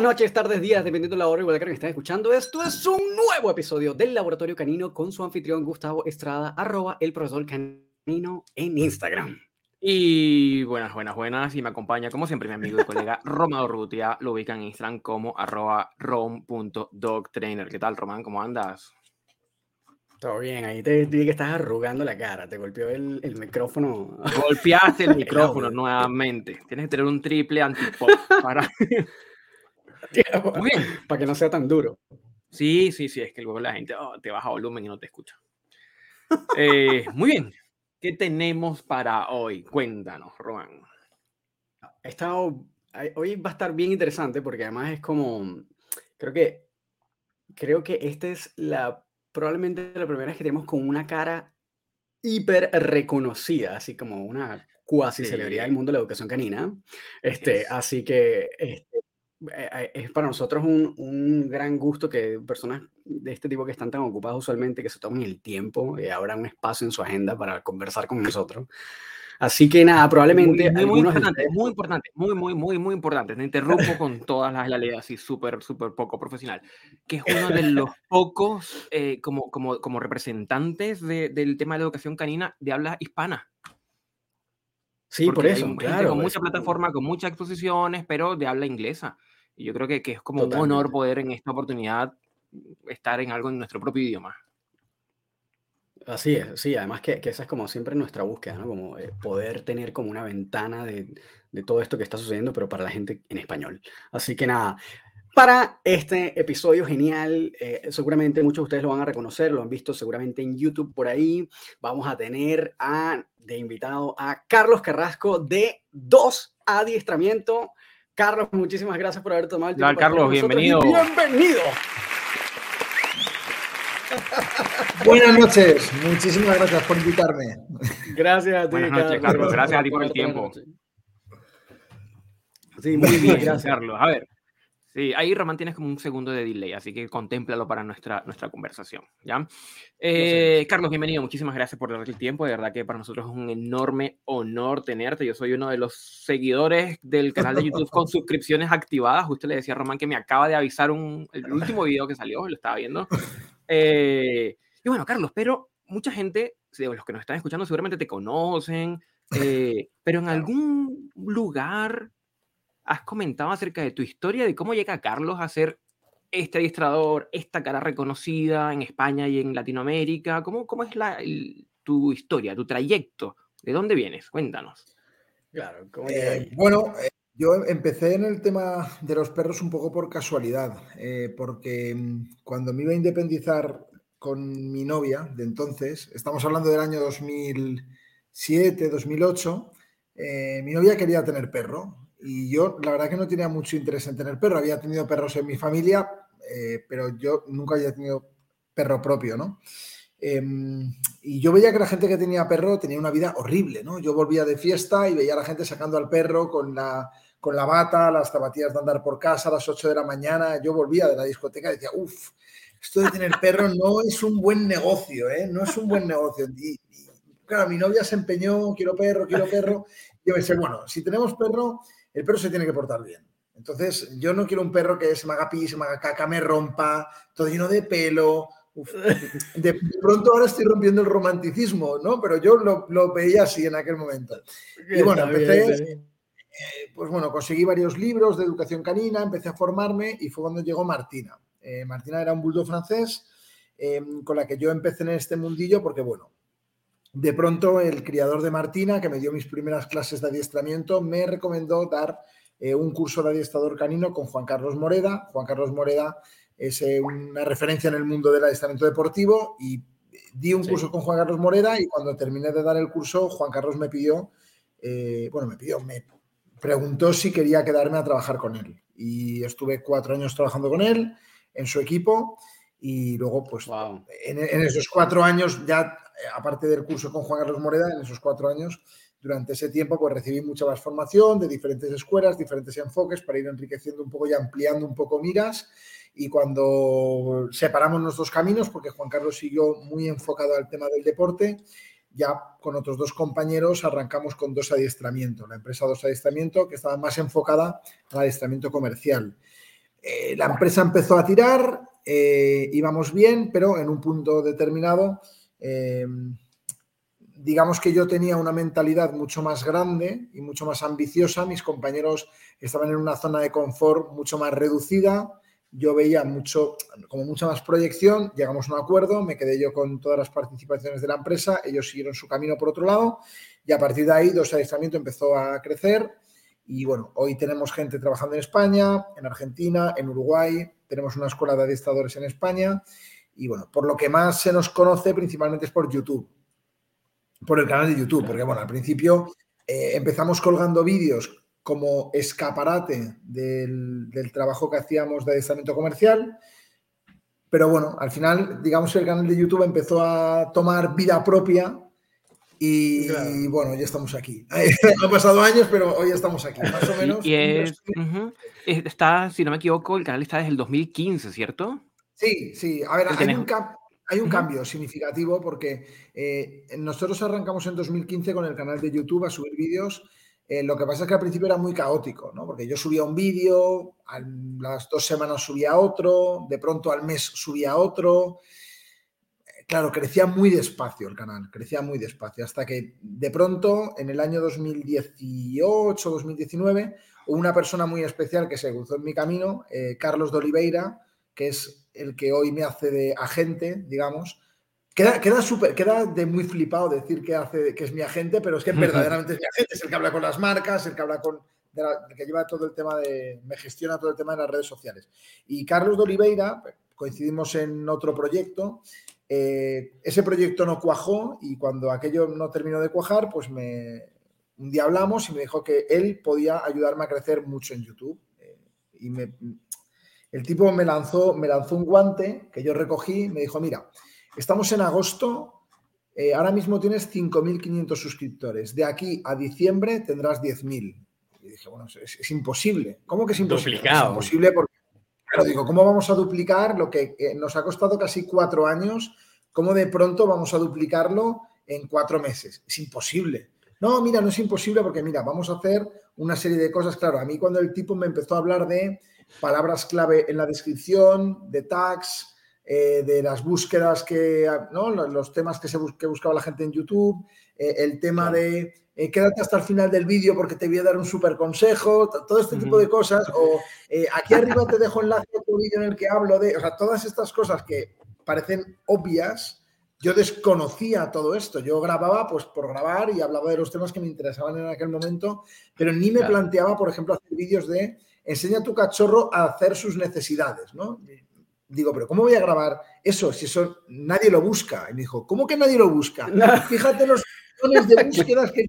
Buenas noches, tardes, días, dependiendo de la hora igual que estén escuchando. Esto es un nuevo episodio del Laboratorio Canino con su anfitrión Gustavo Estrada, arroba el profesor canino en Instagram. Y buenas, buenas, buenas. Y me acompaña, como siempre, mi amigo y colega Román Rutia. Lo ubican en Instagram como arroba rom.dogtrainer. ¿Qué tal, Román? ¿Cómo andas? Todo bien, ahí te dije que estás arrugando la cara, te golpeó el, el micrófono. Golpeaste el micrófono nuevamente. Tienes que tener un triple antipop para... Muy bien. Para que no sea tan duro. Sí, sí, sí, es que luego la gente oh, te baja volumen y no te escucha. Eh, muy bien. ¿Qué tenemos para hoy? Cuéntanos, Juan. Estado, hoy va a estar bien interesante porque además es como, creo que, creo que esta es la probablemente la primera vez que tenemos con una cara hiper reconocida, así como una cuasi celebridad del mundo de la educación canina. Este, Así que este, es para nosotros un, un, gran gusto que personas de este tipo que están tan ocupadas usualmente, que se tomen el tiempo y abran un espacio en su agenda para conversar con nosotros. Así que nada, probablemente. Muy, muy, importante, muy importante, muy, muy, muy, muy importante. Te interrumpo con todas las leyes así súper, súper poco profesional. Que es uno de los pocos eh, como, como, como representantes de, del tema de la educación canina de habla hispana. Sí, por eso. claro, con mucha plataforma, con muchas exposiciones, pero de habla inglesa. Y yo creo que, que es como un honor poder en esta oportunidad estar en algo en nuestro propio idioma. Así es, sí, además que, que, esa es como siempre nuestra búsqueda, ¿no? Como eh, poder tener como una ventana de, de, todo esto que está sucediendo, pero para la gente en español. Así que nada, para este episodio genial, eh, seguramente muchos de ustedes lo van a reconocer, lo han visto seguramente en YouTube por ahí. Vamos a tener a, de invitado a Carlos Carrasco de Dos Adiestramiento. Carlos, muchísimas gracias por haber tomado el tiempo. Carlos, bienvenido. Bienvenido. Buenas noches, muchísimas gracias por invitarme. Gracias a ti, Buenas noches, Carlos. Gracias a ti por el tiempo. Sí, muy bien, gracias, Carlos. A ver, sí, ahí Román tienes como un segundo de delay, así que contémplalo para nuestra, nuestra conversación, ¿ya? Eh, Carlos, bienvenido, muchísimas gracias por darte el tiempo, de verdad que para nosotros es un enorme honor tenerte, yo soy uno de los seguidores del canal de YouTube con suscripciones activadas, justo le decía a Román que me acaba de avisar un, el último video que salió, lo estaba viendo, eh, y bueno, Carlos, pero mucha gente, los que nos están escuchando seguramente te conocen, eh, pero en algún lugar has comentado acerca de tu historia, de cómo llega Carlos a ser este adiestrador, esta cara reconocida en España y en Latinoamérica. ¿Cómo, cómo es la, tu historia, tu trayecto? ¿De dónde vienes? Cuéntanos. Claro, eh, bueno, eh, yo empecé en el tema de los perros un poco por casualidad, porque mm, cuando me iba a independizar con mi novia de entonces, estamos hablando del año 2007, 2008, eh, mi novia quería tener perro y yo la verdad que no tenía mucho interés en tener perro, había tenido perros en mi familia, eh, pero yo nunca había tenido perro propio, ¿no? Em, y yo veía que la gente que tenía perro tenía una vida horrible, ¿no? Yo volvía de fiesta y veía a la gente sacando al perro con la, con la bata, las zapatillas de andar por casa a las 8 de la mañana. Yo volvía de la discoteca y decía, uff, esto de tener perro no es un buen negocio, ¿eh? No es un buen negocio. Y, claro, mi novia se empeñó, quiero perro, quiero perro. Y yo pensé, bueno, si tenemos perro, el perro se tiene que portar bien. Entonces, yo no quiero un perro que se me haga pis, se me haga caca, me rompa, todo lleno de pelo. De, pronto ahora estoy rompiendo el romanticismo, ¿no? Pero yo lo, lo veía así en aquel momento. Y bueno, empecé, eh, pues bueno, conseguí varios libros de educación canina, empecé a formarme y fue cuando llegó Martina. Eh, Martina era un bulldog francés em, con la que yo empecé en este mundillo porque, bueno, de pronto el criador de Martina, que me dio mis primeras clases de adiestramiento, me recomendó dar eh, un curso de adiestrador canino con Juan Carlos Moreda. Juan Carlos Moreda es eh, una referencia en el mundo del adiestramiento deportivo y di un curso con Juan Carlos Moreda y cuando terminé de dar el curso, Juan Carlos me pidió, bueno, me pidió, me preguntó si quería quedarme a trabajar con él. Y estuve cuatro años trabajando con él en su equipo y luego, pues, en, esos cuatro años, ya eh, aparte del curso con Juan Carlos Moreda, en esos cuatro años, durante ese tiempo, pues recibí mucha más formación de diferentes escuelas, diferentes enfoques para ir enriqueciendo un poco y ampliando un poco miras. Y cuando separamos nuestros caminos, porque Juan Carlos siguió muy enfocado al tema del deporte, ya con otros dos compañeros arrancamos con dos adiestramientos, la empresa dos adiestramiento que estaba más enfocada al adiestramiento comercial. Eh, la empresa empezó a tirar, eh, íbamos bien, pero en un punto determinado, digamos que yo tenía una mentalidad mucho más grande y mucho más ambiciosa. Mis compañeros estaban en una zona de confort mucho más reducida. Yo veía mucho, como mucha más proyección, llegamos a un acuerdo, me quedé yo con todas las participaciones de la empresa, ellos siguieron su camino por otro lado y a partir de ahí Dos Adiestramiento empezó a crecer. Y bueno, hoy tenemos gente trabajando en España, en Argentina, en Uruguay, tenemos una escuela de adiestradores en España y bueno, por lo que más se nos conoce principalmente es por YouTube, por el canal de YouTube, porque bueno, al principio eh, empezamos colgando vídeos como escaparate del, trabajo que hacíamos de adiestramiento comercial. Pero bueno, al final, digamos que el canal de YouTube empezó a tomar vida propia y, bueno, ya estamos aquí. Han pasado años, pero hoy estamos aquí, más o menos. Y está, si no me equivoco, el canal está desde el 2015, ¿cierto? Sí, sí. A ver, hay un, hay un cambio significativo porque eh, nosotros arrancamos en 2015 con el canal de YouTube a subir vídeos eh, lo que pasa es que al principio era muy caótico, ¿no? Porque yo subía un vídeo, a las dos semanas subía otro, de pronto al mes subía otro. Eh, claro, crecía muy despacio el canal, crecía muy despacio, hasta que de pronto, en el año 2018, 2019, hubo una persona muy especial que se cruzó en mi camino, eh, Carlos de Oliveira, que es el que hoy me hace de agente, digamos, Queda, queda, queda de muy flipado decir que, hace, que es mi agente, pero es que verdaderamente es mi agente, es el que habla con las marcas, el que habla con. el que lleva todo el tema de. me gestiona todo el tema de las redes sociales. Y Carlos de Oliveira, coincidimos en otro proyecto. Eh, ese proyecto no cuajó y cuando aquello no terminó de cuajar, pues me, un día hablamos y me dijo que él podía ayudarme a crecer mucho en YouTube. Eh, y me, el tipo me lanzó, me lanzó un guante que yo recogí me dijo, mira, Estamos en agosto, eh, ahora mismo tienes 5.500 suscriptores. De aquí a diciembre tendrás 10.000. Y dije, bueno, es, imposible. ¿Cómo que es imposible? Es imposible porque, claro, digo, ¿cómo vamos a duplicar lo que eh, nos ha costado casi cuatro años? ¿Cómo de pronto vamos a duplicarlo en cuatro meses? Es imposible. No, mira, no es imposible porque, mira, vamos a hacer una serie de cosas. Claro, a mí cuando el tipo me empezó a hablar de palabras clave en la descripción, de tags, eh, de las búsquedas que, ¿no? los temas que, se que buscaba la gente en YouTube, eh, el tema de eh, quédate hasta el final del vídeo porque te voy a dar un súper consejo, todo este tipo de cosas, o aquí arriba te dejo enlace a tu vídeo en el que hablo de, o sea, todas estas cosas que parecen obvias, yo desconocía todo esto, yo grababa pues por grabar y hablaba de los temas que me interesaban en aquel momento, pero ni me planteaba, por ejemplo, hacer vídeos de enseña a tu cachorro a hacer sus necesidades, ¿no? digo, pero ¿cómo voy a grabar eso si eso nadie lo busca? Y me dijo, ¿cómo que nadie lo busca? Fíjate los millones de búsquedas que...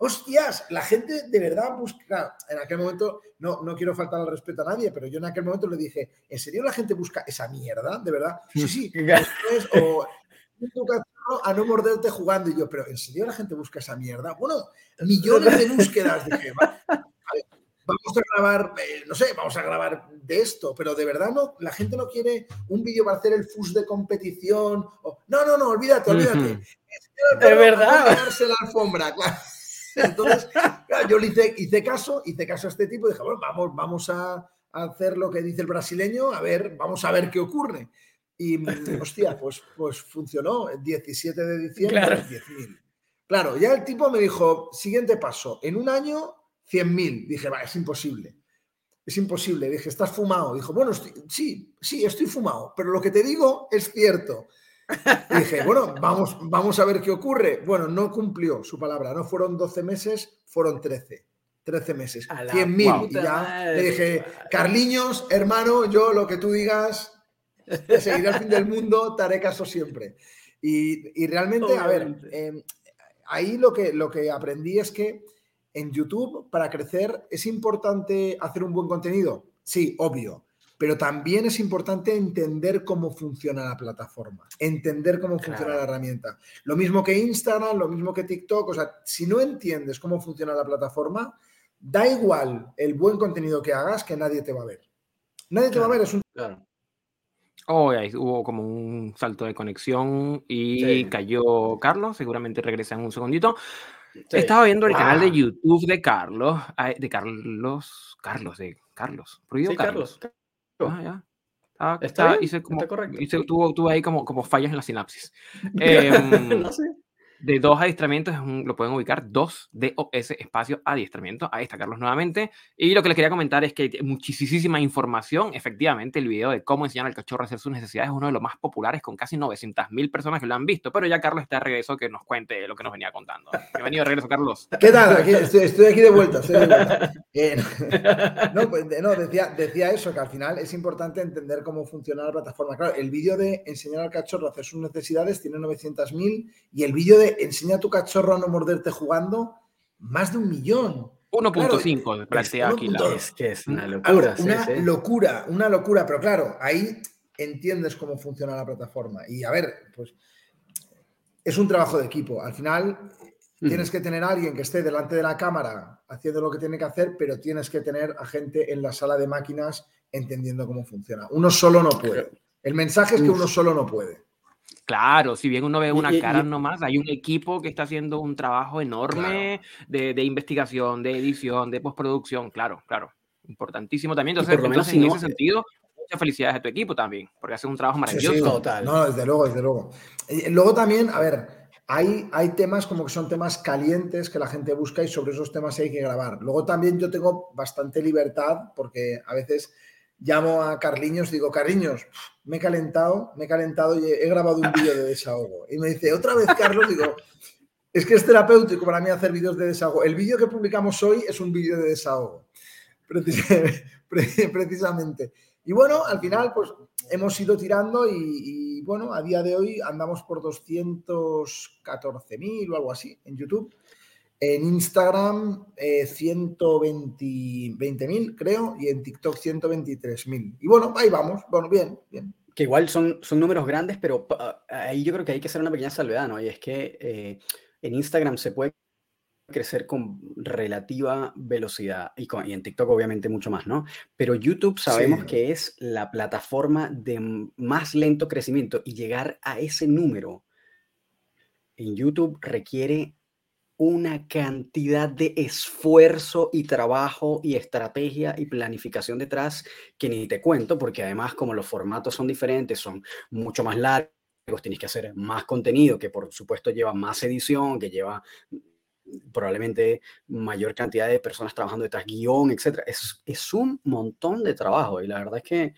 Hostias, la gente de verdad busca... En aquel momento, no, no quiero faltar al respeto a nadie, pero yo en aquel momento le dije, ¿en serio la gente busca esa mierda? ¿De verdad? Sí, sí. o a no morderte jugando. Y yo, pero ¿en serio la gente busca esa mierda? Bueno, millones de búsquedas. Dije, vamos a grabar, eh, no sé, vamos a grabar de esto, pero de verdad no, la gente no quiere un vídeo para hacer el FUS de competición. O, no, no, no, olvídate, olvídate. De verdad. la alfombra, Entonces, yo le hice, caso, hice caso a este tipo y dije, bueno, vamos, vamos a, hacer lo que dice el brasileño, a ver, vamos a ver qué ocurre. Y, hostia, pues, pues funcionó. El 17 de diciembre, claro. 10.000. Claro, ya el tipo me dijo, siguiente paso, en un año 100.000. Dije, va, es imposible. Es imposible. Dije, estás fumado. Dijo, bueno, sí, sí, estoy fumado, pero lo que te digo es cierto. dije, bueno, vamos, vamos a ver qué ocurre. Bueno, no cumplió su palabra. No fueron 12 meses, fueron 13. 13 meses. 100.000. Y ya le dije, Carliños, hermano, yo lo que tú digas, seguiré al fin del mundo, te haré caso siempre. Y, realmente, a ver, em, ahí lo que, lo que aprendí es que en YouTube, para crecer, ¿es importante hacer un buen contenido? Sí, obvio. Pero también es importante entender cómo funciona la plataforma, entender cómo funciona la herramienta. Lo mismo que Instagram, lo mismo que TikTok. O sea, si no entiendes cómo funciona la plataforma, da igual el buen contenido que hagas que nadie te va a ver. Nadie te va a ver, es un... Claro. Oh, hubo como un salto de conexión y cayó Carlos, seguramente regresa en un segundito. Estaba viendo el canal de YouTube de Carlos, de Carlos, Carlos, de Carlos, prohibido Carlos. Ah, ya. Ah, está, está, como, está correcto. tuvo, tuvo, ahí como, como fallas en la sinapsis. Eh, no sé de dos adiestramientos, lo pueden ubicar, dos DOS espacio adiestramiento. Ahí está Carlos nuevamente. Y lo que les quería comentar es que hay muchísima información. Efectivamente, el video de cómo enseñar al cachorro a hacer sus necesidades es uno de los más populares, con casi 900 mil personas que lo han visto. Pero ya Carlos está de regreso, que nos cuente lo que nos venía contando. Bienvenido de regreso, Carlos. ¿Qué tal? estoy, aquí de vuelta. Eh, pues, no, decía, decía eso, que al final es importante entender cómo funciona la plataforma. Claro, el vídeo de enseñar al cachorro a hacer sus necesidades tiene 900 mil y el vídeo de enseña a tu cachorro a no morderte jugando, más de un millón. 1.5 plantea aquí. Es que es una locura. una locura, una locura. Pero claro, ahí entiendes cómo funciona la plataforma. Y a ver, pues es un trabajo de equipo. Al final tienes que tener a alguien que esté delante de la cámara haciendo lo que tiene que hacer, pero tienes que tener a gente en la sala de máquinas entendiendo cómo funciona. Uno solo no puede. El mensaje es que uno solo no puede. Claro, si bien uno ve una cara nomás, hay un equipo que está haciendo un trabajo enorme de, investigación, de edición, de postproducción, claro, claro, importantísimo también. Entonces, por en ese sentido, muchas felicidades a tu equipo también, porque hace un trabajo maravilloso. total. No, desde luego, desde luego. Luego también, a ver, hay, hay temas como que son temas calientes que la gente busca y sobre esos temas hay que grabar. Luego también yo tengo bastante libertad porque a veces llamo a Carliños, digo, Carliños, me he calentado, me he calentado y he, grabado un vídeo de desahogo. Y me dice, otra vez, Carlos, digo, es que es terapéutico para mí hacer vídeos de desahogo. El vídeo que publicamos hoy es un vídeo de desahogo, precisamente. Y bueno, al final, pues hemos ido tirando y, y bueno, a día de hoy andamos por 214.000 o algo así en YouTube. En Instagram, eh, 120.000, creo, y en TikTok 123.000. Y bueno, ahí vamos. Bueno, bien, bien. Que igual son, son números grandes, pero ahí yo creo que hay que hacer una pequeña salvedad, ¿no? Y es que eh, en Instagram se puede crecer con relativa velocidad y, con, y, en TikTok obviamente mucho más, ¿no? Pero YouTube sabemos que es la plataforma de más lento crecimiento y llegar a ese número en YouTube requiere una cantidad de esfuerzo y trabajo y estrategia y planificación detrás que ni te cuento, porque además como los formatos son diferentes, son mucho más largos, tienes que hacer más contenido, que por supuesto lleva más edición, que lleva probablemente mayor cantidad de personas trabajando detrás, guion, etc. Es, es un montón de trabajo y la verdad es que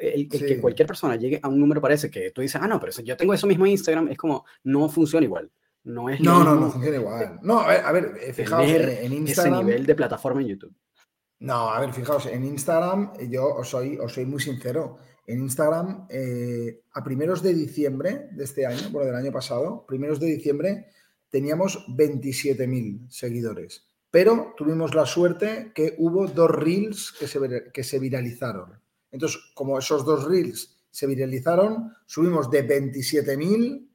el, que cualquier persona llegue a un número parece que tú dices, ah, no, pero yo tengo eso mismo en Instagram, es como, no funciona igual. No es No, no, no funciona igual. No, a ver, eh, fijaos en, Instagram. Ese nivel de plataforma en YouTube. No, a ver, fijaos, en Instagram, yo os soy, os soy muy sincero. En Instagram, eh, a primeros de diciembre de este año, bueno, del año pasado, primeros de diciembre, teníamos 27.000 seguidores. Pero tuvimos la suerte que hubo dos reels que se, que se viralizaron. Entonces, como esos dos reels se viralizaron, subimos de 27.000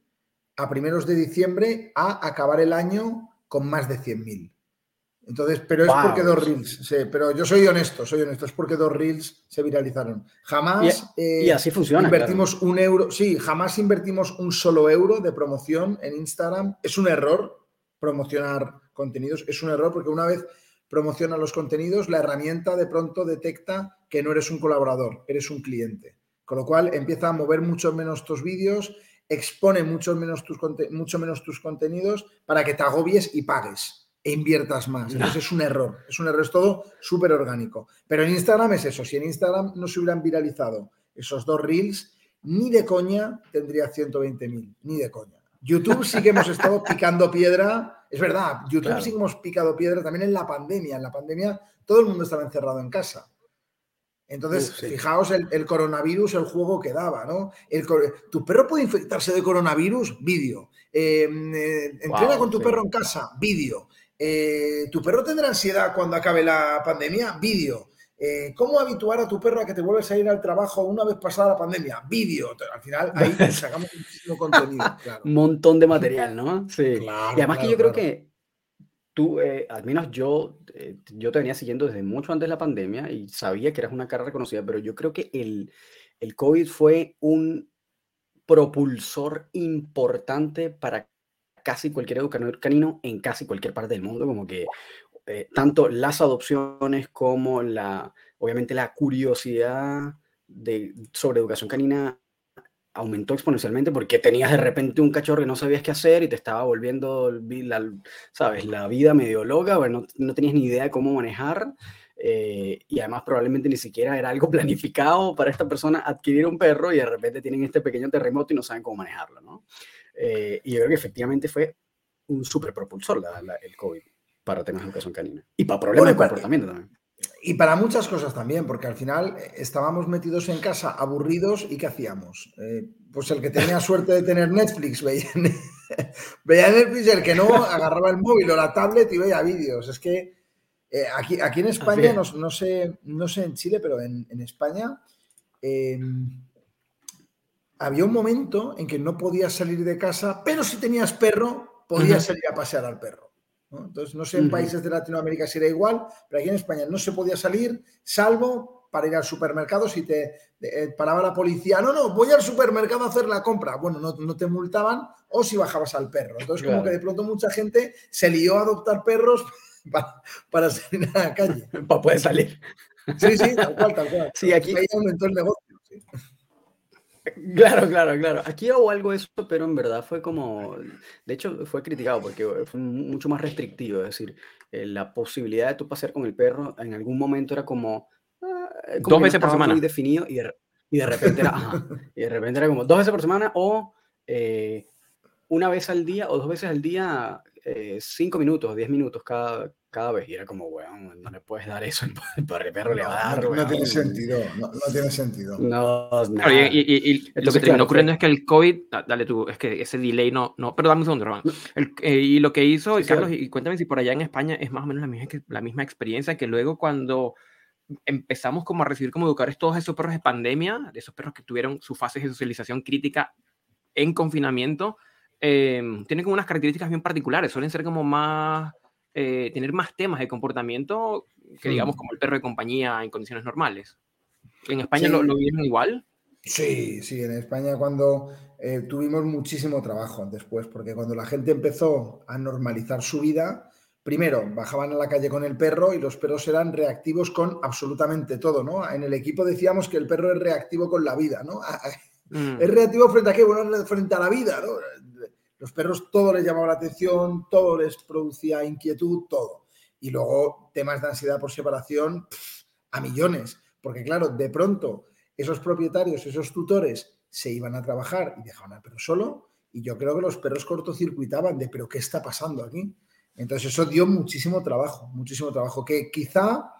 a primeros de diciembre a acabar el año con más de 100.000. Entonces, pero es porque dos reels, sí, pero yo soy honesto, soy honesto, es porque dos reels se viralizaron. Jamás y, así funciona, invertimos un euro, sí, jamás invertimos un solo euro de promoción en Instagram. Es un error promocionar contenidos, es un error porque una vez promociona los contenidos, la herramienta de pronto detecta que no eres un colaborador, eres un cliente. Con lo cual empieza a mover mucho menos tus vídeos expone mucho menos tus, mucho menos tus contenidos para que te agobies y pagues e inviertas más. Entonces es un error, es un error, es todo súper orgánico. Pero en Instagram es eso, si en Instagram no se hubieran viralizado esos dos reels, ni de coña tendría 120.000, ni de coña. YouTube sí que hemos estado picando piedra, es verdad, YouTube sí que hemos picado piedra también en la pandemia. En la pandemia todo el mundo estaba encerrado en casa. Entonces, fijaos el, coronavirus, el juego que daba, ¿no? ¿Tu perro puede infectarse de coronavirus? Vídeo. Em, eh, entrena con tu perro en casa, vídeo. Eh, ¿Tu perro tendrá ansiedad cuando acabe la pandemia? Vídeo. Eh, ¿Cómo habituar a tu perro a que te vuelves a ir al trabajo una vez pasada la pandemia? Vídeo. Al final ahí sacamos muchísimo contenido. Un montón de material, ¿no? Sí. y además que yo creo que tú, eh, al menos yo, eh, yo te venía siguiendo desde mucho antes de la pandemia y sabía que eras una cara reconocida, pero yo creo que el, el COVID fue un propulsor importante para casi cualquier educador canino en casi cualquier parte del mundo, como que eh, tanto las adopciones como la, obviamente la curiosidad de, sobre educación canina aumentó exponencialmente porque tenías de repente un cachorro que no sabías qué hacer y te estaba volviendo, la, ¿sabes? La vida medio loca, bueno, no, tenías ni idea de cómo manejar. Eh, y además probablemente ni siquiera era algo planificado para esta persona adquirir un perro y de repente tienen este pequeño terremoto y no saben cómo manejarlo, ¿no? Eh, y yo creo que efectivamente fue un súper propulsor el COVID para temas de educación canina. Y para problemas de comportamiento también. Y para muchas cosas también, porque al final eh, estábamos metidos en casa aburridos y ¿qué hacíamos? Eh, pues el que tenía suerte de tener Netflix veía, veía Netflix, el que no agarraba el móvil o la tablet y veía vídeos. Es que eh, aquí, aquí en España, no, sé, no sé en Chile, pero en, España em, había un momento en que no podías salir de casa, pero si tenías perro, podías salir a pasear al perro. Entonces, no sé en países de Latinoamérica si era igual, pero aquí en España no se podía salir, salvo para ir al supermercado si te eh, paraba la policía. No, no, voy al supermercado a hacer la compra. Bueno, no, te multaban o si bajabas al perro. Entonces, como que de pronto mucha gente se lió a adoptar perros para, salir a la calle. Para poder salir. Sí, sí, tal cual, tal cual. Sí, aquí Ahí aumentó el negocio. Claro, claro, claro. Aquí hubo algo eso, pero en verdad fue como, de hecho fue criticado porque fue mucho más restrictivo, es decir, eh, la posibilidad de tú pasear con el perro en algún momento era como... Ah, dos veces por semana. Muy definido y de, y de repente era, ajá, y de repente era como dos veces por semana o eh, una vez al día o dos veces al día, eh, cinco minutos, diez minutos cada, cada vez. Y era como, weón, no le puedes dar eso, el perro le va a dar. No, tiene sentido, no, tiene sentido. No, y, lo que terminó ocurriendo es que el COVID, dale tú, es que ese delay no, no, pero dame un segundo, Román. Eh, y lo que hizo, Carlos, y cuéntame si por allá en España es más o menos la misma, la misma experiencia que luego cuando empezamos como a recibir como educadores todos esos perros de pandemia, de esos perros que tuvieron su fase de socialización crítica en confinamiento, eh, tienen como unas características bien particulares, suelen ser como más eh, tener más temas de comportamiento que digamos como el perro de compañía en condiciones normales. ¿En España lo, lo vieron igual? Sí, sí, en España cuando eh, tuvimos muchísimo trabajo después, porque cuando la gente empezó a normalizar su vida, primero bajaban a la calle con el perro y los perros eran reactivos con absolutamente todo, ¿no? En el equipo decíamos que el perro es reactivo con la vida, ¿no? Mm. Es reactivo frente a qué? Bueno, frente a la vida, ¿no? Los perros todo les llamaba la atención, todo les producía inquietud, todo. Y luego temas de ansiedad por separación a millones, porque claro, de pronto esos propietarios, esos tutores se iban a trabajar y dejaban al perro solo y yo creo que los perros cortocircuitaban de, pero ¿qué está pasando aquí? Entonces eso dio muchísimo trabajo, muchísimo trabajo, que quizá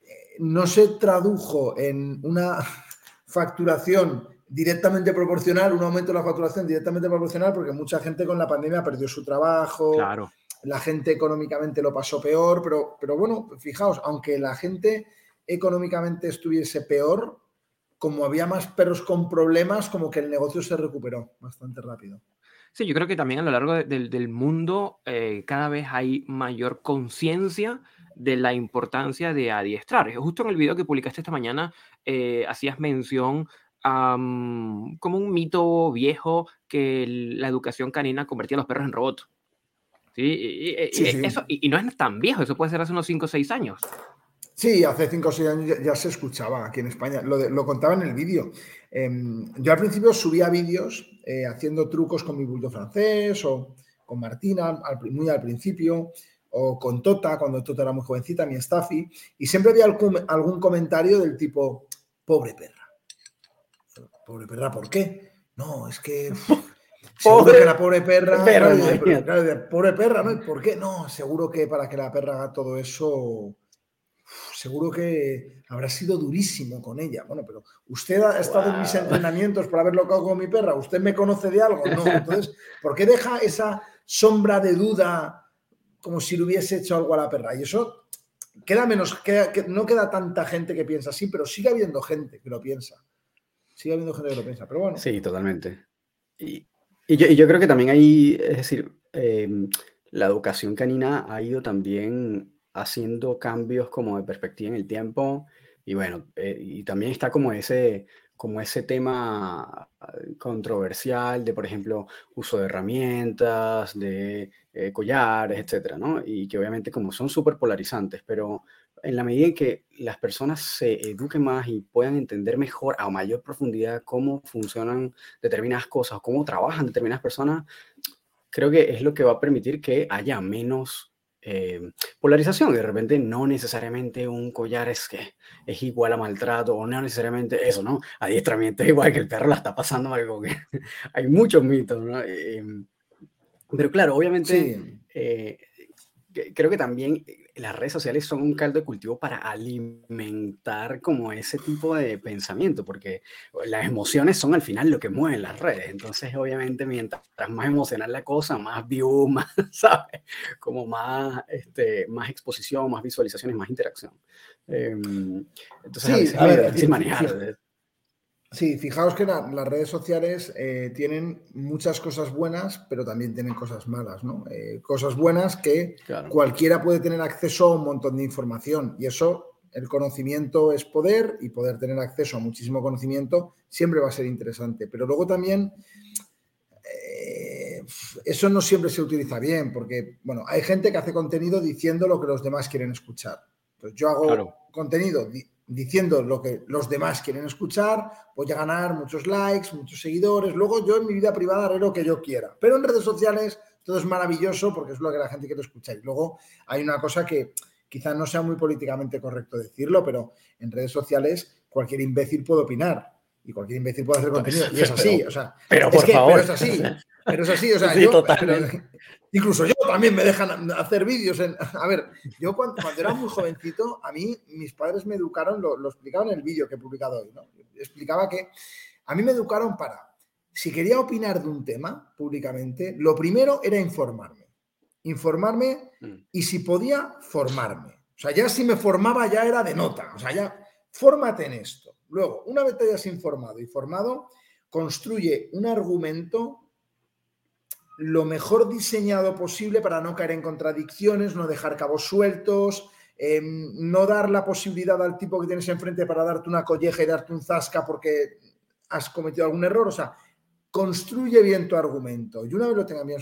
eh, no se tradujo en una facturación directamente proporcional, un aumento de la facturación directamente proporcional, porque mucha gente con la pandemia perdió su trabajo, claro. la gente económicamente lo pasó peor, pero, pero bueno, fijaos, aunque la gente económicamente estuviese peor, como había más perros con problemas, como que el negocio se recuperó bastante rápido. Sí, yo creo que también a lo largo del mundo eh, cada vez hay mayor conciencia de la importancia de adiestrar. Justo en el video que publicaste esta mañana eh, hacías mención como un mito viejo que la educación canina convertía a los perros en robots. ¿Sí? Y, Eso, y, no es tan viejo, eso puede ser hace unos 5 o 6 años. Sí, hace 5 o 6 años ya, se escuchaba aquí en España, lo, lo contaba en el vídeo. Em, yo al principio subía vídeos eh, haciendo trucos con mi bulldog francés o con Martina, muy al principio, o con Tota, cuando Tota era muy jovencita, mi Staffy, y siempre había algún, algún comentario del tipo, pobre perra Pobre perra, ¿por qué? No, es que. Seguro que la pobre perra. pobre perra, ¿no? ¿Por qué? No, seguro que para que la perra haga todo eso. Seguro que habrá sido durísimo con ella. Bueno, pero usted ha estado en mis entrenamientos para haberlo hago con mi perra. ¿Usted me conoce de algo? No. Entonces, ¿por qué deja esa sombra de duda como si le hubiese hecho algo a la perra? Y eso queda menos, que no queda tanta gente que piensa así, pero sigue habiendo gente que lo piensa sigue habiendo gente que lo piensa, pero bueno. Sí, totalmente. Y, yo, creo que también hay, es decir, em, la educación canina ha ido también haciendo cambios como de perspectiva en el tiempo y bueno, eh, y también está como ese, como ese tema controversial de, por ejemplo, uso de herramientas, de eh, collares, etcétera, ¿no? Y que obviamente como son súper polarizantes, pero en la medida en que las personas se eduquen más y puedan entender mejor a mayor profundidad cómo funcionan determinadas cosas, cómo trabajan determinadas personas, creo que es lo que va a permitir que haya menos eh, polarización. De repente no necesariamente un collar es, que es igual a maltrato o no necesariamente eso, ¿no? Adiestramiento es igual que el perro la está pasando algo que hay muchos mitos, ¿no? Em, pero claro, obviamente, eh, creo que también las redes sociales son un caldo de cultivo para alimentar como ese tipo de pensamiento, porque las emociones son al final lo que mueven las redes. Entonces, obviamente, mientras más emocional la cosa, más view, más, ¿sabes? Como más, este, más exposición, más visualizaciones, más interacción. Em, entonces, a veces es manejar. Sí, fijaos que las redes sociales eh, tienen muchas cosas buenas, pero también tienen cosas malas, ¿no? Eh, cosas buenas que cualquiera puede tener acceso a un montón de información y eso, el conocimiento es poder y poder tener acceso a muchísimo conocimiento siempre va a ser interesante. Pero luego también eh, eso no siempre se utiliza bien porque, bueno, hay gente que hace contenido diciendo lo que los demás quieren escuchar. Pues yo hago contenido diciendo lo que los demás quieren escuchar, voy a ganar muchos likes, muchos seguidores, luego yo en mi vida privada haré lo que yo quiera. Pero en redes sociales todo es maravilloso porque es lo que la gente quiere escuchar. Y luego hay una cosa que quizás no sea muy políticamente correcto decirlo, pero en redes sociales cualquier imbécil puede opinar y cualquier imbécil puede hacer contenido. Y es así, o sea, pero por favor. es así, pero es así, o sea, yo, Incluso yo también me dejan hacer vídeos. En, a ver, yo cuando, era muy jovencito, a mí mis padres me educaron, lo, lo explicaban en el vídeo que he publicado hoy, ¿no? Explicaba que a mí me educaron para, si quería opinar de un tema públicamente, lo primero era informarme. Informarme mm. y si podía, formarme. O sea, ya si me formaba ya era de nota. O sea, ya, fórmate en esto. Luego, una vez te hayas informado y formado, construye un argumento lo mejor diseñado posible para no caer en contradicciones, no dejar cabos sueltos, em, no dar la posibilidad al tipo que tienes enfrente para darte una colleja y darte un zasca porque has cometido algún error. O sea, construye bien tu argumento y una vez lo tengas bien,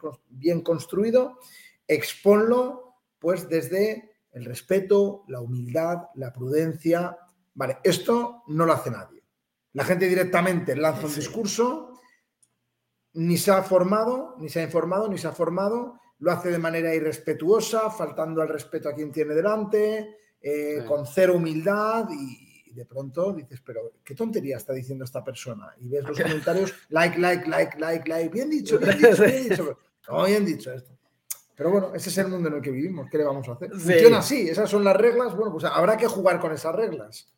lo bien construido, exponlo pues desde el respeto, la humildad, la prudencia. Vale, esto no lo hace nadie. La gente directamente lanza un discurso ni se ha formado, ni se ha informado, ni se ha formado, lo hace de manera irrespetuosa, faltando al respeto a quien tiene delante, eh, con cero humildad y, de pronto dices, pero qué tontería está diciendo esta persona. Y ves los comentarios, like, like, like, like, like, bien dicho, bien dicho, bien dicho. No, bien dicho esto. Pero bueno, ese es el mundo en el que vivimos, ¿qué le vamos a hacer? Funciona así, esas son las reglas, bueno, pues habrá que jugar con esas reglas.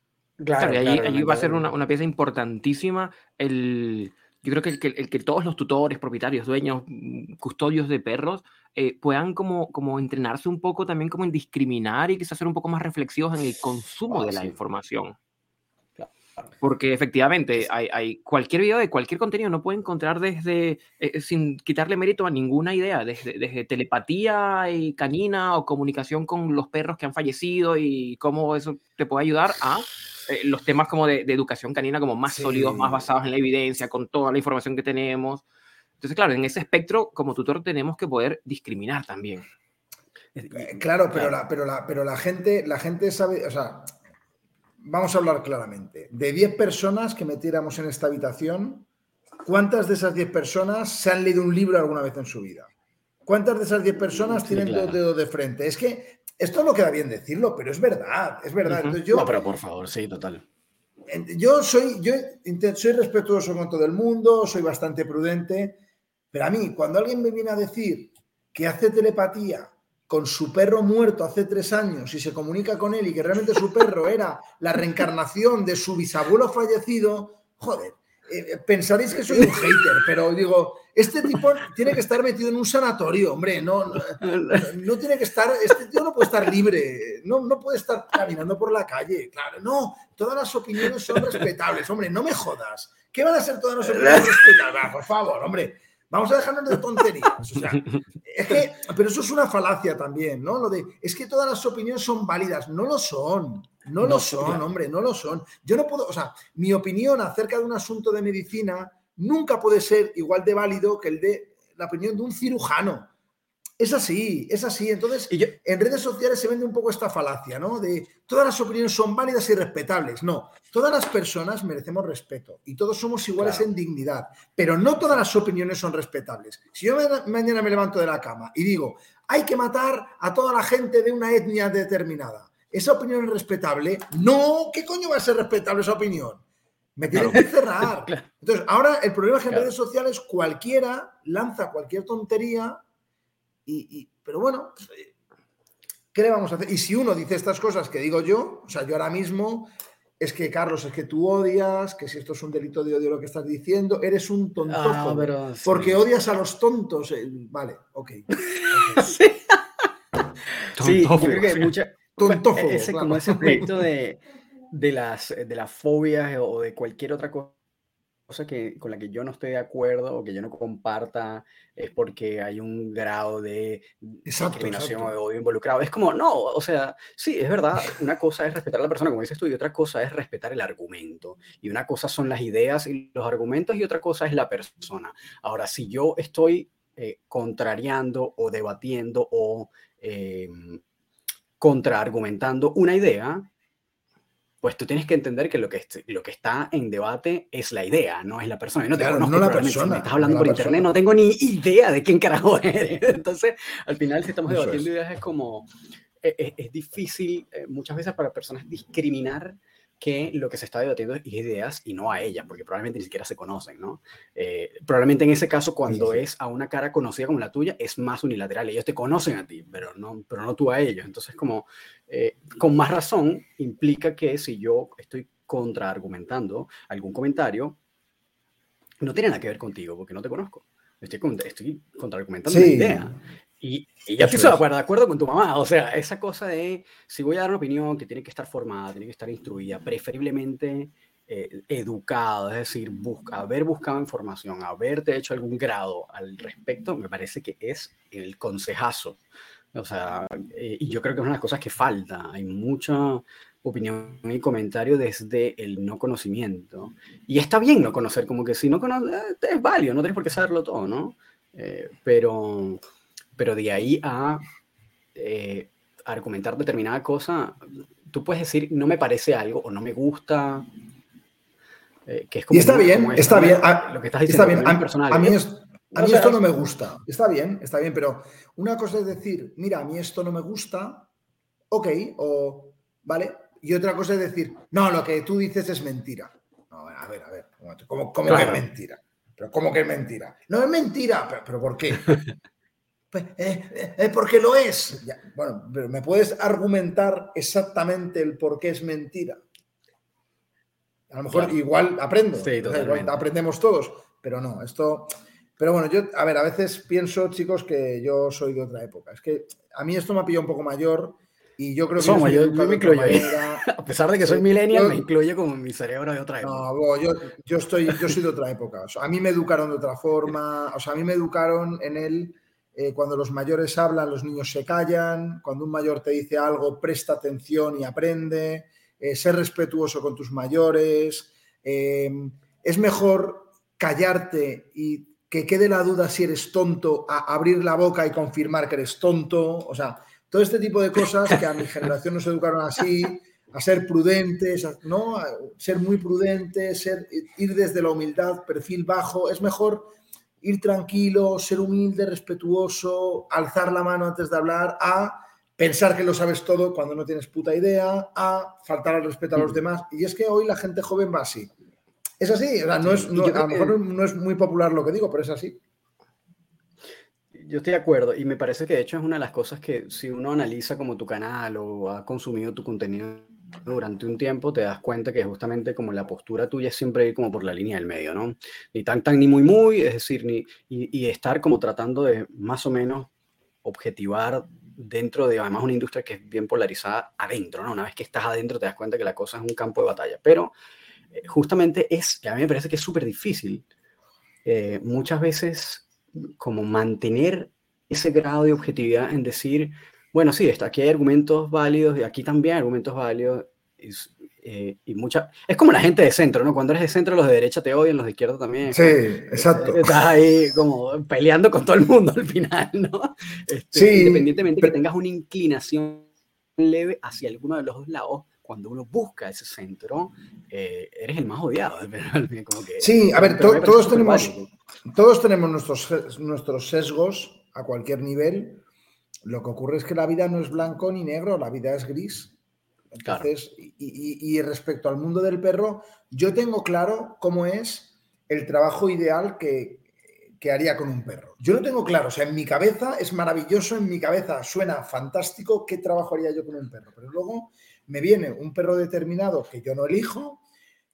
Claro, y allí, va a ser una, una pieza importantísima el yo creo que el, que el, que todos los tutores, propietarios, dueños, mm, custodios de perros eh, puedan como, como entrenarse un poco también como en discriminar y quizás ser un poco más reflexivos en el consumo de la información. Porque efectivamente, hay, hay, cualquier video de cualquier contenido no puede encontrar desde, eh, eh, sin quitarle mérito a ninguna idea, desde, desde, telepatía y canina o comunicación con los perros que han fallecido y cómo eso te puede ayudar a eh, los temas como de, educación canina como más sólidos, más basados en la evidencia, con toda la información que tenemos. Entonces, claro, en ese espectro, como tutor, tenemos que poder discriminar también. Eh, claro, pero la, pero la, pero la gente, la gente sabe, o sea, vamos a hablar claramente. De 10 personas que metiéramos en esta habitación, ¿cuántas de esas 10 personas se han leído un libro alguna vez en su vida? ¿Cuántas de esas 10 personas tienen dos dedos de frente? Es que esto no queda bien decirlo, pero es verdad, es verdad. yo, no, pero por favor, sí, total. Yo soy, yo soy respetuoso con todo el mundo, soy bastante prudente, pero a mí, cuando alguien me viene a decir que hace telepatía con su perro muerto hace tres años y se comunica con él y que realmente su perro era la reencarnación de su bisabuelo fallecido, joder, eh, pensaréis que soy un hater, pero digo, este tipo tiene que estar metido en un sanatorio, hombre, no, no, tiene que estar, este tío no puede estar libre, no, no puede estar caminando por la calle, claro, no, todas las opiniones son respetables, hombre, no me jodas, ¿qué van a ser todas las opiniones respetables? por favor, hombre, Vamos a dejarnos de tonterías. es que, pero eso es una falacia también, ¿no? Lo de, es que todas las opiniones son válidas. No lo son. No, lo son, hombre, no lo son. Yo no puedo, o sea, mi opinión acerca de un asunto de medicina nunca puede ser igual de válido que el de la opinión de un cirujano. Es así, es así. Entonces, en redes sociales se vende un poco esta falacia, ¿no? De todas las opiniones son válidas y respetables. No, todas las personas merecemos respeto y todos somos iguales en dignidad, pero no todas las opiniones son respetables. Si yo mañana me levanto de la cama y digo, hay que matar a toda la gente de una etnia determinada, ¿esa opinión es respetable? No, ¿qué coño va a ser respetable esa opinión? Me tienen que cerrar. Entonces, ahora el problema es que en redes sociales cualquiera lanza cualquier tontería pero bueno, pues, eh, ¿qué le vamos a hacer? Y si uno dice estas cosas que digo yo, o sea, yo ahora mismo, es que Carlos, es que tú odias, que si esto es un delito de odio lo que estás diciendo, eres un tontojo. Ah, porque odias a los tontos. Eh, vale, ok. sí. yo creo que mucha, ese, como ese aspecto de, de, las, de las fobias o de cualquier otra cosa cosa que, con la que yo no estoy de acuerdo o que yo no comparta es porque hay un grado de discriminación o de odio involucrado. Es como, no, o sea, sí, es verdad, una cosa es respetar a la persona, como dices tú, y otra cosa es respetar el argumento. Y una cosa son las ideas y los argumentos y otra cosa es la persona. Ahora, si yo estoy eh, contrariando o debatiendo o eh, contraargumentando una idea, pues tú tienes que entender que lo que, lo que está en debate es la idea, no es la persona. Y no, te no la persona. Si me estás hablando por internet, no tengo ni idea de quién carajo eres. Entonces, al final, si estamos debatiendo ideas, es como. Es, e, es difícil eh, muchas veces para personas discriminar que lo que se está debatiendo es ideas y no a ellas, porque probablemente ni siquiera se conocen, ¿no? Eh, probablemente en ese caso, cuando es a una cara conocida como la tuya, es más unilateral. Ellos te conocen a ti, pero no, pero no tú a ellos. Entonces, como, eh, con más razón, implica que si yo estoy contraargumentando algún comentario, no tiene nada que ver contigo, porque no te conozco. Estoy, estoy contraargumentando una idea. Y, ya estoy de acuerdo, con tu mamá. O sea, esa cosa de si voy a dar una opinión que tiene que estar formada, tiene que estar instruida, preferiblemente eh, educado, es decir, busca, haber buscado información, haberte hecho algún grado al respecto, me parece que es el consejazo. O sea, eh, y yo creo que es una de las cosas que falta. Hay mucha opinión y comentario desde el no conocimiento. Y está bien no conocer, como que si no conoces, eh, es válido, no tienes por qué saberlo todo, ¿no? pero pero de ahí a eh, argumentar determinada cosa, tú puedes decir, no me parece algo o no me gusta. Eh, que es como y está bien, está bien. A, lo que estás diciendo está bien. personal. A, mí, a mí esto no me gusta. Está bien, está bien, pero una cosa es decir, mira, a mí esto no me gusta, ok, o vale. Y otra cosa es decir, no, lo que tú dices es mentira. No, a ver, a ver, ¿cómo, cómo que es mentira? ¿Pero cómo que es mentira? No es mentira, pero, pero ¿por qué? Pues, eh, eh, eh, porque lo es. bueno, pero ¿me puedes argumentar exactamente el por qué es mentira? A lo mejor igual aprendo, sí, aprendemos todos, pero no, esto... Pero bueno, yo, a ver, a veces pienso, chicos, que yo soy de otra época. Es que a mí esto me ha pillado un poco mayor y yo creo que... Somos, yo, me incluyo. a pesar de que soy millennial, me incluye como mi cerebro de otra época. No, yo, yo, estoy, yo soy de otra época. a mí me educaron de otra forma, o sea, a mí me educaron en el eh, cuando los mayores hablan, los niños se callan, cuando un mayor te dice algo, presta atención y aprende, eh, ser respetuoso con tus mayores, eh, es mejor callarte y que quede la duda si eres tonto, a abrir la boca y confirmar que eres tonto, o sea, todo este tipo de cosas que a mi generación nos educaron así, a ser prudentes, ¿no? A ser muy prudentes, ser, ir desde la humildad, perfil bajo, es mejor ir tranquilo, ser humilde, respetuoso, alzar la mano antes de hablar, a pensar que lo sabes todo cuando no tienes puta idea, a faltar al respeto a los demás. Y es que hoy la gente joven va así. Es así, no es, a lo mejor no es muy popular lo que digo, pero es así. Yo estoy de acuerdo y me parece que de hecho es una de las cosas que si uno analiza como tu canal o ha consumido tu contenido durante un tiempo te das cuenta que justamente como la postura tuya es siempre ir como por la línea del medio, ¿no? Ni tan tan ni muy muy, es decir, ni, y, estar como tratando de más o menos objetivar dentro de además una industria que es bien polarizada adentro, ¿no? Una vez que estás adentro te das cuenta que la cosa es un campo de batalla, pero justamente es, a mí me parece que es súper difícil eh, muchas veces como mantener ese grado de objetividad en decir, bueno, sí, está, aquí hay argumentos válidos y aquí también hay argumentos válidos. Eh, y mucha, es como la gente de centro, ¿no? Cuando eres de centro, los de derecha te odian, los de izquierda también. Sí, exacto. Estás ahí como peleando con todo el mundo al final, ¿no? Este, sí. Independientemente de que tengas una inclinación leve hacia alguno de los dos lados, cuando uno busca ese centro, eh, eres el más odiado. Como que, sí, a ver, todos, tenemos, todos tenemos nuestros, nuestros sesgos a cualquier nivel. Lo que ocurre es que la vida no es blanco ni negro, la vida es gris. Entonces, y, respecto al mundo del perro, yo tengo claro cómo es el trabajo ideal que, que, haría con un perro. Yo lo tengo claro, o sea, en mi cabeza es maravilloso, en mi cabeza suena fantástico qué trabajo haría yo con un perro, pero luego me viene un perro determinado que yo no elijo,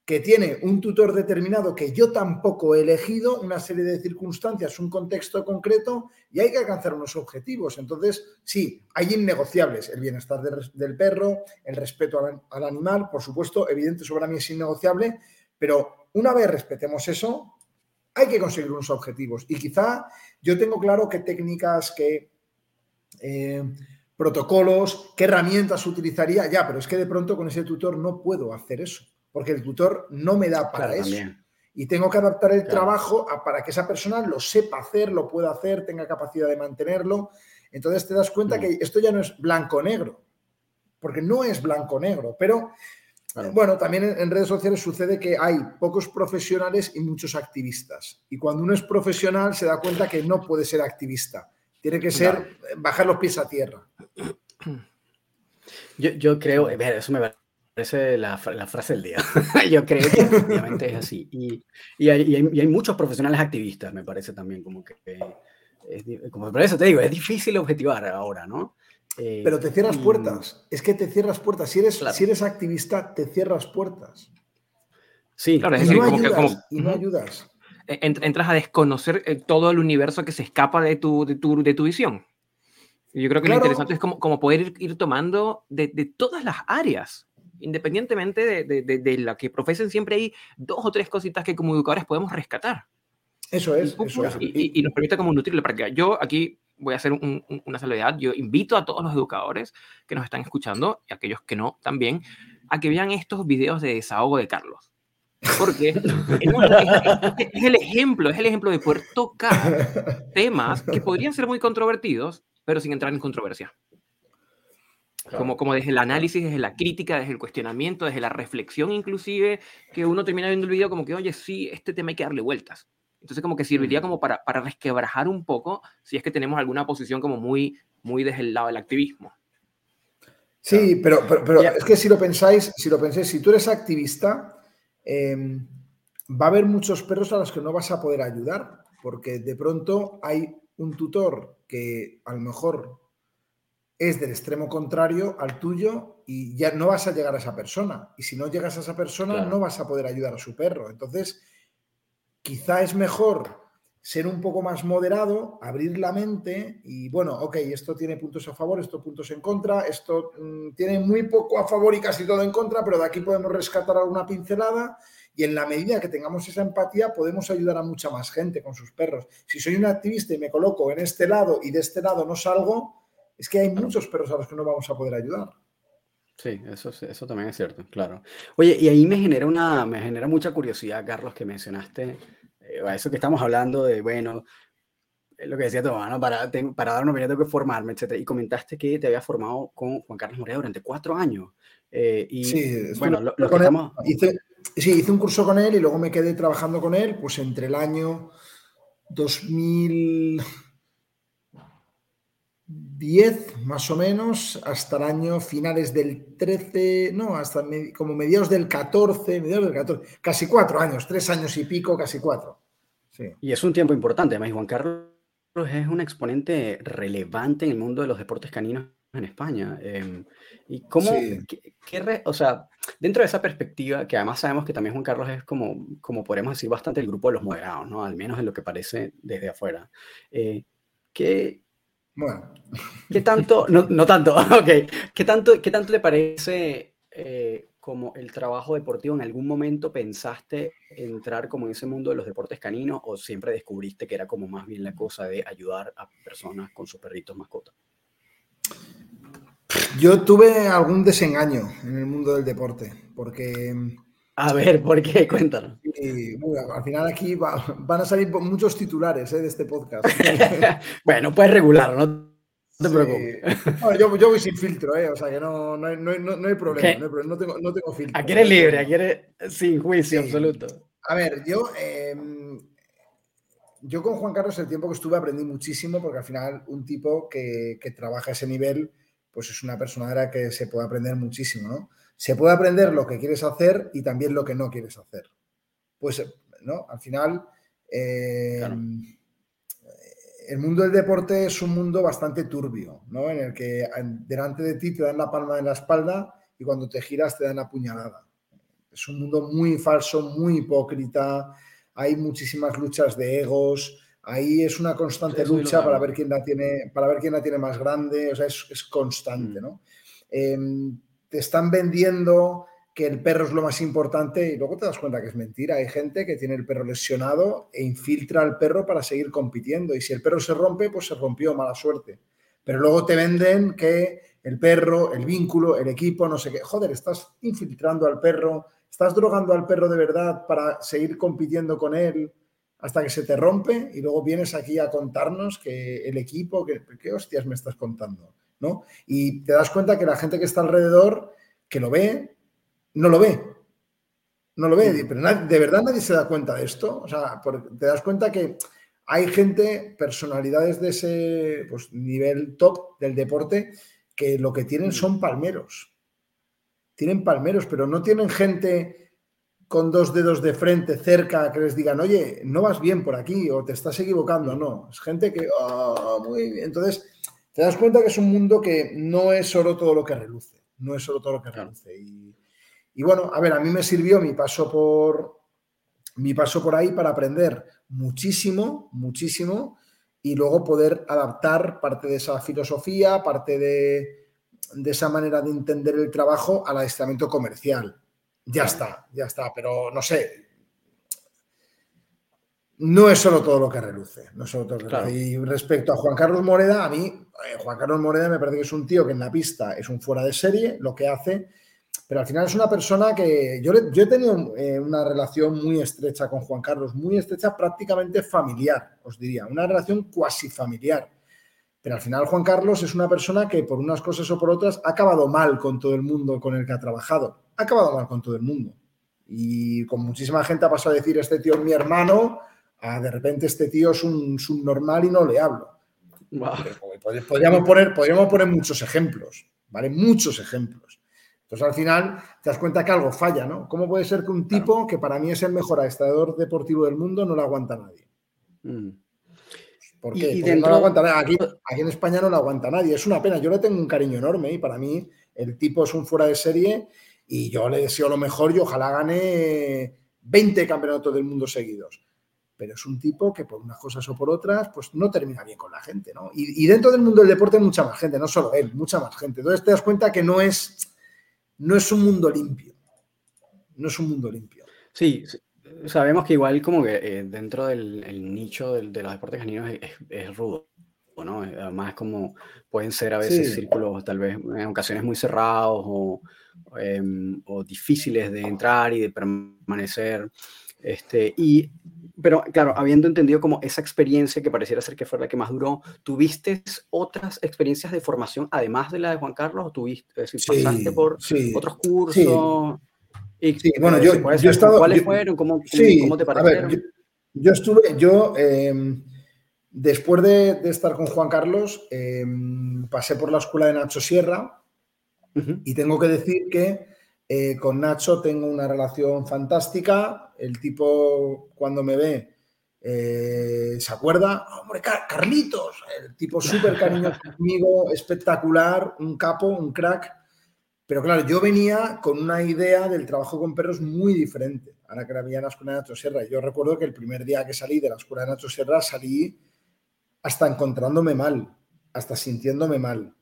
que tiene un tutor determinado que yo tampoco he elegido, una serie de circunstancias, un contexto concreto y hay que alcanzar unos objetivos. Entonces, sí, hay innegociables, el bienestar del, perro, el respeto al, animal, por supuesto, evidente sobre mí es innegociable, pero una vez respetemos eso, hay que conseguir unos objetivos. Y quizá yo tengo claro qué técnicas, qué eh, protocolos, qué herramientas utilizaría, ya, pero es que de pronto con ese tutor no puedo hacer eso porque el tutor no me da para eso. Y tengo que adaptar el trabajo para que esa persona lo sepa hacer, lo pueda hacer, tenga capacidad de mantenerlo. Entonces te das cuenta mm. que esto ya no es blanco-negro, porque no es blanco-negro, pero bueno, también en, redes sociales sucede que hay pocos profesionales y muchos activistas. Y cuando uno es profesional se da cuenta que no puede ser activista. Tiene que ser bajar los pies a tierra. Yo, yo creo, eso me parece la, la, frase del día. Yo creo que efectivamente es así. Y, y, hay, y, hay, muchos profesionales activistas, me parece también, como que... como por eso te digo, es difícil objetivar ahora, ¿no? Eh, Pero te cierras puertas. Es que te cierras puertas. Si eres, si eres activista, te cierras puertas. Sí, claro. Es y, no ayudas, como, y no ayudas. Entras a desconocer eh, todo el universo que se escapa de tu, de tu, de tu visión. Y yo creo que lo interesante es como, como poder ir, ir tomando de, de, todas las áreas independientemente de, de, de, la que profesen, siempre hay dos o tres cositas que como educadores podemos rescatar. Eso es, y, eso es. Y, nos permite como nutrir la práctica. Yo aquí voy a hacer una salvedad. Yo invito a todos los educadores que nos están escuchando, y aquellos que no también, a que vean estos videos de desahogo de Carlos. Porque es, es, el ejemplo, es el ejemplo de poder tocar temas que podrían ser muy controvertidos, pero sin entrar en controversia. Como, como desde el análisis, desde la crítica, desde el cuestionamiento, desde la reflexión inclusive, que uno termina viendo el video como que, oye, sí, este tema hay que darle vueltas. Entonces como que serviría como para, para resquebrajar un poco si es que tenemos alguna posición como muy, muy desde el lado del activismo. Sí, pero, pero, es que si lo pensáis, si lo pensáis, si tú eres activista, em, va a haber muchos perros a los que no vas a poder ayudar, porque de pronto hay un tutor que a lo mejor es del extremo contrario al tuyo y ya no vas a llegar a esa persona. Y si no llegas a esa persona, no vas a poder ayudar a su perro. Entonces, quizá es mejor ser un poco más moderado, abrir la mente y, bueno, ok, esto tiene puntos a favor, esto puntos en contra, esto mm, tiene muy poco a favor y casi todo en contra, pero de aquí podemos rescatar alguna pincelada y en la medida que tengamos esa empatía podemos ayudar a mucha más gente con sus perros. Si soy un activista y me coloco en este lado y de este lado no salgo, es que hay muchos perros a los que no vamos a poder ayudar. Sí, eso, eso también es cierto, claro. Oye, y ahí me genera, una, me genera mucha curiosidad, Carlos, que mencionaste, eh, eso que estamos hablando de, bueno, lo que decía mamá, ¿no? para, para dar una opinión tengo que formarme, etc. Y comentaste que te había formado con Juan Carlos Morea durante cuatro años. Eh, y sí, bueno, lo, que estamos... hice, sí, hice un curso con él y luego me quedé trabajando con él, pues entre el año 2000... 10 más o menos hasta el año finales del 13, no, hasta como mediados del 14, mediados del 14, casi cuatro años, tres años y pico, casi cuatro. Sí. Y es un tiempo importante, además Juan Carlos es un exponente relevante en el mundo de los deportes caninos en España. Em, y cómo, qué, o sea, dentro de esa perspectiva, que además sabemos que también Juan Carlos es como, como podemos decir, bastante el grupo de los moderados, ¿no? Al menos en lo que parece desde afuera. Eh, ¿qué, bueno. ¿Qué tanto, no, no tanto, ok, ¿qué tanto, qué tanto le parece, eh, como el trabajo deportivo, ¿en algún momento pensaste entrar como en ese mundo de los deportes caninos o siempre descubriste que era como más bien la cosa de ayudar a personas con sus perritos mascotas? Yo tuve algún desengaño en el mundo del deporte, porque... A ver, ¿por qué? Cuéntanos. al final aquí van a salir muchos titulares ¿eh? de este podcast. bueno, puedes regularlo, ¿no? No te preocupes. yo, voy sin filtro, ¿eh? o sea que no, no, hay, no, no hay problema, no, tengo, no tengo filtro. Aquí eres libre, aquí eres sin juicio absoluto. A ver, yo, em, yo con Juan Carlos el tiempo que estuve aprendí muchísimo porque al final un tipo que, que trabaja a ese nivel pues es una persona de la que se puede aprender muchísimo, ¿no? Se puede aprender lo que quieres hacer y también lo que no quieres hacer. Pues, ¿no? Al final, em, el mundo del deporte es un mundo bastante turbio, ¿no? En el que delante de ti te dan la palma de la espalda y cuando te giras te dan la puñalada. Es un mundo muy falso, muy hipócrita, hay muchísimas luchas de egos, ahí es una constante lucha para ver quién la tiene, para ver quién la tiene más grande, o sea, es, constante, mm. ¿no? Em, te están vendiendo que el perro es lo más importante y luego te das cuenta que es mentira. Hay gente que tiene el perro lesionado e infiltra al perro para seguir compitiendo. Y si el perro se rompe, pues se rompió, mala suerte. Pero luego te venden que el perro, el vínculo, el equipo, no sé qué. Joder, estás infiltrando al perro, estás drogando al perro de verdad para seguir compitiendo con él hasta que se te rompe y luego vienes aquí a contarnos que el equipo, que, ¿qué hostias me estás contando? ¿No? Y te das cuenta que la gente que está alrededor, que lo ve, no lo ve. No lo ve, mm. pero de verdad nadie se da cuenta de esto. O sea, te das cuenta que hay gente, personalidades de ese pues, nivel top del deporte, que lo que tienen mm. son palmeros. Tienen palmeros, pero no tienen gente con dos dedos de frente cerca que les digan, oye, no vas bien por aquí o te estás equivocando. No, es gente que, oh, muy bien. Entonces, te das cuenta que es un mundo que no es solo todo lo que reluce. No es solo todo lo que reluce. Y, y bueno, a ver, a mí me sirvió mi paso por, mi paso por ahí para aprender muchísimo, muchísimo, y luego poder adaptar parte de esa filosofía, parte de, esa manera de entender el trabajo al adiestramiento comercial. Ya está, ya está, pero no sé. No es solo todo lo que reluce. No es solo todo lo que reluce. Y respecto a Juan Carlos Moreda, a mí, eh, Juan Carlos Moreda me parece que es un tío que en la pista es un fuera de serie, lo que hace pero al final es una persona que yo, yo he tenido eh, una relación muy estrecha con Juan Carlos, muy estrecha, prácticamente familiar, os diría, una relación cuasi familiar. Pero al final Juan Carlos es una persona que por unas cosas o por otras ha acabado mal con todo el mundo con el que ha trabajado. Ha acabado mal con todo el mundo. Y con muchísima gente ha pasado a decir, este tío es mi hermano, a de repente este tío es un subnormal y no le hablo. Podríamos, poner, podríamos poner muchos ejemplos, ¿vale? Muchos ejemplos. Entonces al final te das cuenta que algo falla, ¿no? ¿Cómo puede ser que un tipo que para mí es el mejor adestrador deportivo del mundo no lo aguanta nadie? Mm. ¿Por qué? Porque no lo aguanta nadie. Aquí, en España no lo aguanta nadie. Es una pena. Yo le tengo un cariño enorme y para mí el tipo es un fuera de serie y yo le deseo lo mejor y ojalá gane 20 campeonatos del mundo seguidos. Pero es un tipo que por unas cosas o por otras, pues no termina bien con la gente, ¿no? Y, y dentro del mundo del deporte hay mucha más gente, no solo él, mucha más gente. Entonces te das cuenta que no es no es un mundo limpio. No es un mundo limpio. Sí, sabemos que igual como que eh, dentro del nicho de los deportes caninos es, rudo, ¿no? Además como pueden ser a veces círculos tal vez en ocasiones muy cerrados o, em, o, difíciles de entrar y de permanecer. Este, y pero claro, habiendo entendido como esa experiencia que pareciera ser que fue la que más duró, ¿tuviste otras experiencias de formación además de la de Juan Carlos? ¿O tuviste, es pasaste por otros cursos? Sí. bueno, yo, he estado... ¿Cuáles fueron? ¿Cómo, cómo, te parecieron? yo, estuve, yo em, después de, estar con Juan Carlos, em, pasé por la escuela de Nacho Sierra y tengo que decir que eh, con Nacho tengo una relación fantástica. El tipo, cuando me ve, eh, se acuerda, hombre, Carlitos, el tipo súper cariñoso conmigo, espectacular, un capo, un crack. Pero claro, yo venía con una idea del trabajo con perros muy diferente. Ahora que era en la escuela de Nacho Serra. Yo recuerdo que el primer día que salí de la escuela de Nacho Serra salí hasta encontrándome mal, hasta sintiéndome mal,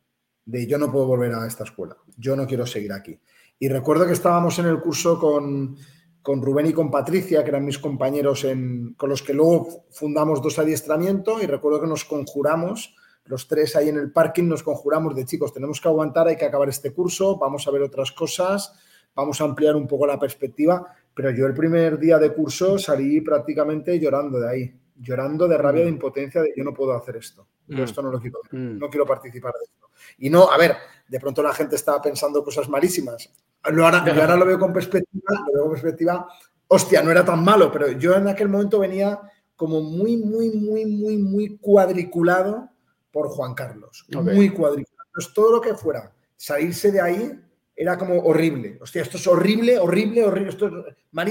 de yo no puedo volver a esta escuela, yo no quiero seguir aquí. Y recuerdo que estábamos en el curso con, con Rubén y con Patricia, que eran mis compañeros en, con los que luego fundamos dos adiestramientos y recuerdo que nos conjuramos, los tres ahí en el parking, nos conjuramos de chicos, tenemos que aguantar, hay que acabar este curso, vamos a ver otras cosas, vamos a ampliar un poco la perspectiva, pero yo el primer día de curso salí prácticamente llorando de ahí, llorando de rabia, de mm. impotencia, de yo no puedo hacer esto, yo mm. esto no lo quiero, mm. no quiero participar de esto. Y no, a ver, de pronto la gente estaba pensando cosas malísimas, ahora, yo ahora lo veo con perspectiva, lo veo con perspectiva, hostia, no era tan malo, pero yo en aquel momento venía como muy, muy, muy, muy, muy cuadriculado por Juan Carlos. Muy cuadriculado. Entonces, todo lo que fuera salirse de ahí era como horrible. Hostia, esto es horrible, horrible, horrible, esto es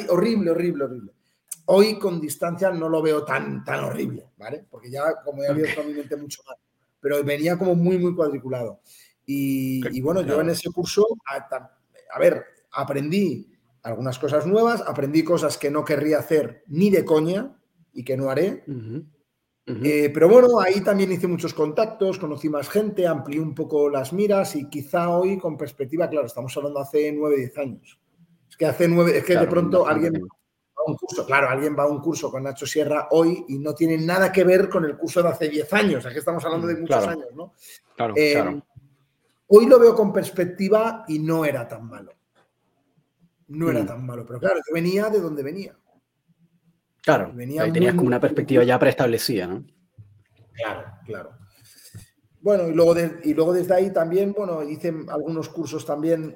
horrible, horrible, horrible. Hoy con distancia no lo veo tan, tan horrible, ¿vale? Porque ya, como he abierto mi mente mucho más. Pero venía como muy, muy cuadriculado. Y, bueno, yo en ese curso a ver, aprendí algunas cosas nuevas, aprendí cosas que no querría hacer ni de coña y que no haré. Eh, pero bueno, ahí también hice muchos contactos, conocí más gente, amplié un poco las miras y quizá hoy con perspectiva, claro, estamos hablando hace nueve, diez años. Es que hace nueve, es que de pronto alguien a un curso, claro, alguien va a un curso con Nacho Sierra hoy y no tiene nada que ver con el curso de hace diez años, aquí estamos hablando de mm, muchos años, ¿no? Claro, eh, claro. Hoy lo veo con perspectiva y no era tan malo. No era mm. tan malo, pero claro, yo venía de donde venía. Claro, venía ahí tenías como una perspectiva ya preestablecida, ¿no? Claro, claro. Bueno, y luego, y luego desde ahí también, bueno, hice algunos cursos también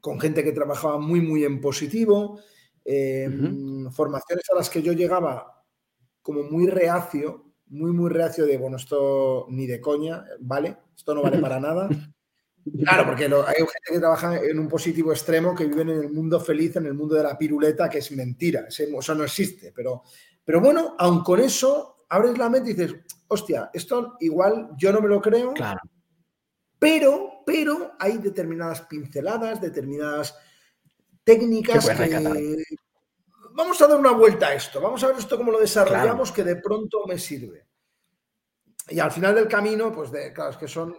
con gente que trabajaba muy, muy en positivo, em, formaciones a las que yo llegaba como muy reacio, muy, muy reacio de, bueno, esto ni de coña, ¿vale? Esto no vale para nada. Claro, porque hay gente que trabaja en un positivo extremo que viven en el mundo feliz, en el mundo de la piruleta, que es mentira. Eso no existe. Pero, pero bueno, aun con eso, abres la mente y dices, hostia, esto igual yo no me lo creo. Claro. Pero, pero hay determinadas pinceladas, determinadas técnicas que, vamos a dar una vuelta a esto, vamos a ver esto cómo lo desarrollamos que de pronto me sirve. Y al final del camino, pues de, claro, es que son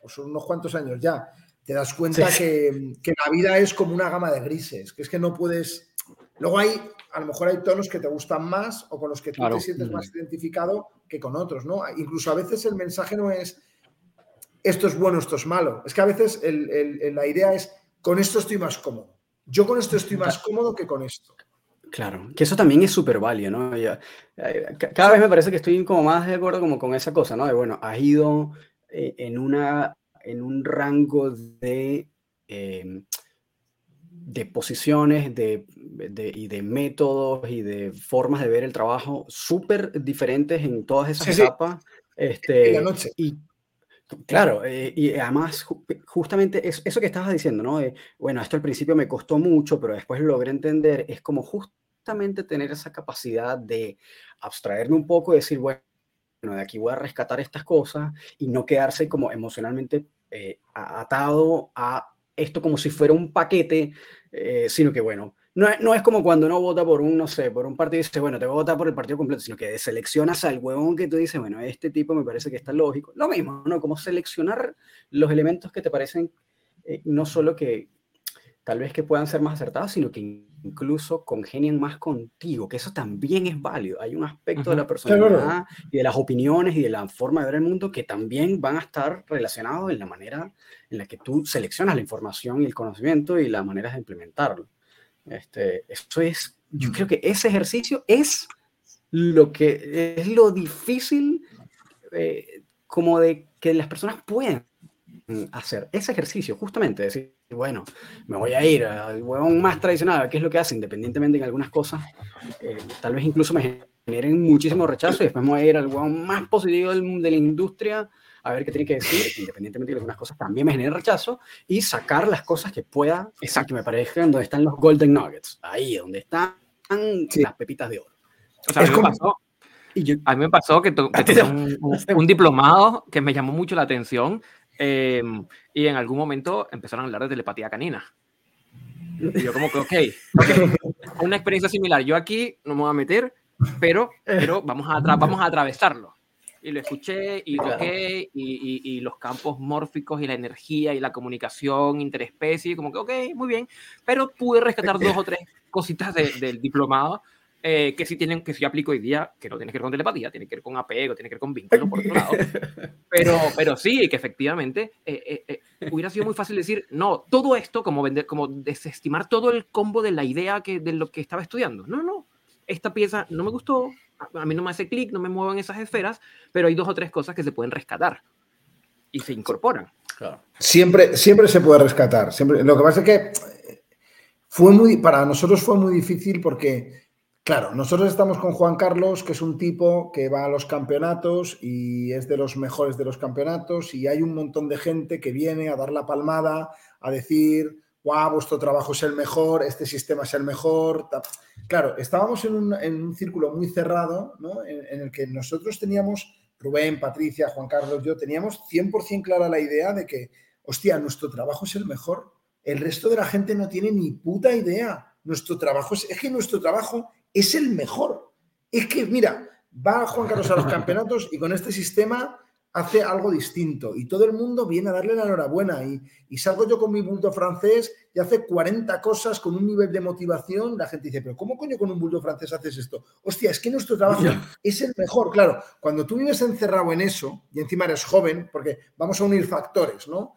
pues unos cuantos años ya, te das cuenta que, la vida es como una gama de grises, que es que no puedes... Luego hay, a lo mejor hay tonos que te gustan más o con los que tú te sientes más mm. identificado que con otros, ¿no? Incluso a veces el mensaje no es esto es bueno, esto es malo. Es que a veces la idea es con esto estoy más cómodo. Yo con esto estoy más cómodo que con esto. Claro, que eso también es súper válido, ¿no? Eh, cada vez me parece que estoy como más de acuerdo como con esa cosa, ¿no? De, bueno, has ido eh, en, una, en un rango de, em, de posiciones de, y de métodos y de formas de ver el trabajo súper diferentes en todas esas etapas. Este, Y, Claro, eh, y además justamente eso que estabas diciendo, ¿no? bueno, esto al principio me costó mucho, pero después logré entender, es como justamente tener esa capacidad de abstraerme un poco y decir, bueno, de aquí voy a rescatar estas cosas y no quedarse como emocionalmente eh, atado a esto como si fuera un paquete, eh, sino que bueno, no, no, es como cuando uno vota por un, no sé, por un partido y dice, bueno, te voy a votar por el partido completo, sino que seleccionas al huevón que tú dices, bueno, este tipo me parece que está lógico. Lo mismo, ¿no? Como seleccionar los elementos que te parecen eh, no solo que, tal vez que puedan ser más acertados, sino que incluso congenien más contigo, que eso también es válido. Hay un aspecto de la personalidad y de las opiniones y de la forma de ver el mundo que también van a estar relacionados en la manera en la que tú seleccionas la información y el conocimiento y las maneras de implementarlo. Este, eso es, yo creo que ese ejercicio es lo que es lo difícil eh, como de que las personas puedan hacer ese ejercicio, justamente, decir, bueno, me voy a ir al huevón más tradicional, que es lo que hace, independientemente en algunas cosas, eh, tal vez incluso me generen muchísimo rechazo y después me voy a ir al huevón más positivo del, de la industria a ver qué tiene que decir, independientemente de algunas cosas también me generen rechazo y sacar las cosas que pueda, Exacto. que me parezcan donde están los golden nuggets, ahí donde están las pepitas de oro. O sea, a, mí me pasó, a mí me pasó que, un, un, diplomado que me llamó mucho la atención Em, y en algún momento empezaron a hablar de telepatía canina. Y yo como que, ok, una experiencia similar. Yo aquí no me voy a meter, pero, pero vamos, a vamos a atravesarlo. Y lo escuché y toqué y, y, los campos mórficos y la energía y la comunicación interespecie, como que, ok, muy bien, pero pude rescatar dos o tres cositas del diplomado eh, que sí tienen, que sí aplico hoy día, que no tiene que ver con telepatía, tiene que ver con apego, tiene que ver con vínculo, por otro lado. Pero, pero sí, que efectivamente eh, eh, hubiera sido muy fácil decir, no, todo esto, como, vender, como desestimar todo el combo de la idea que, de lo que estaba estudiando. No, no, esta pieza no me gustó, a mí no me hace clic, no me muevo en esas esferas, pero hay dos o tres cosas que se pueden rescatar y se incorporan. Siempre, siempre se puede rescatar. Siempre. Lo que pasa es que fue muy, para nosotros fue muy difícil porque Claro, nosotros estamos con Juan Carlos, que es un tipo que va a los campeonatos y es de los mejores de los campeonatos y hay un montón de gente que viene a dar la palmada, a decir, guau, vuestro trabajo es el mejor, este sistema es el mejor. Claro, estábamos en un, círculo muy cerrado, ¿no? en, el que nosotros teníamos, Rubén, Patricia, Juan Carlos, yo, teníamos 100% clara la idea de que, hostia, nuestro trabajo es el mejor. El resto de la gente no tiene ni puta idea. Nuestro trabajo es, es que nuestro trabajo es el mejor. Es que, mira, va Juan Carlos a los campeonatos y con este sistema hace algo distinto y todo el mundo viene a darle la enhorabuena y, y salgo yo con mi bulto francés y hace 40 cosas con un nivel de motivación, la gente dice, pero ¿cómo coño con un bulto francés haces esto? Hostia, es que nuestro trabajo es el mejor, claro, cuando tú vives encerrado en eso y encima eres joven, porque vamos a unir factores, ¿no?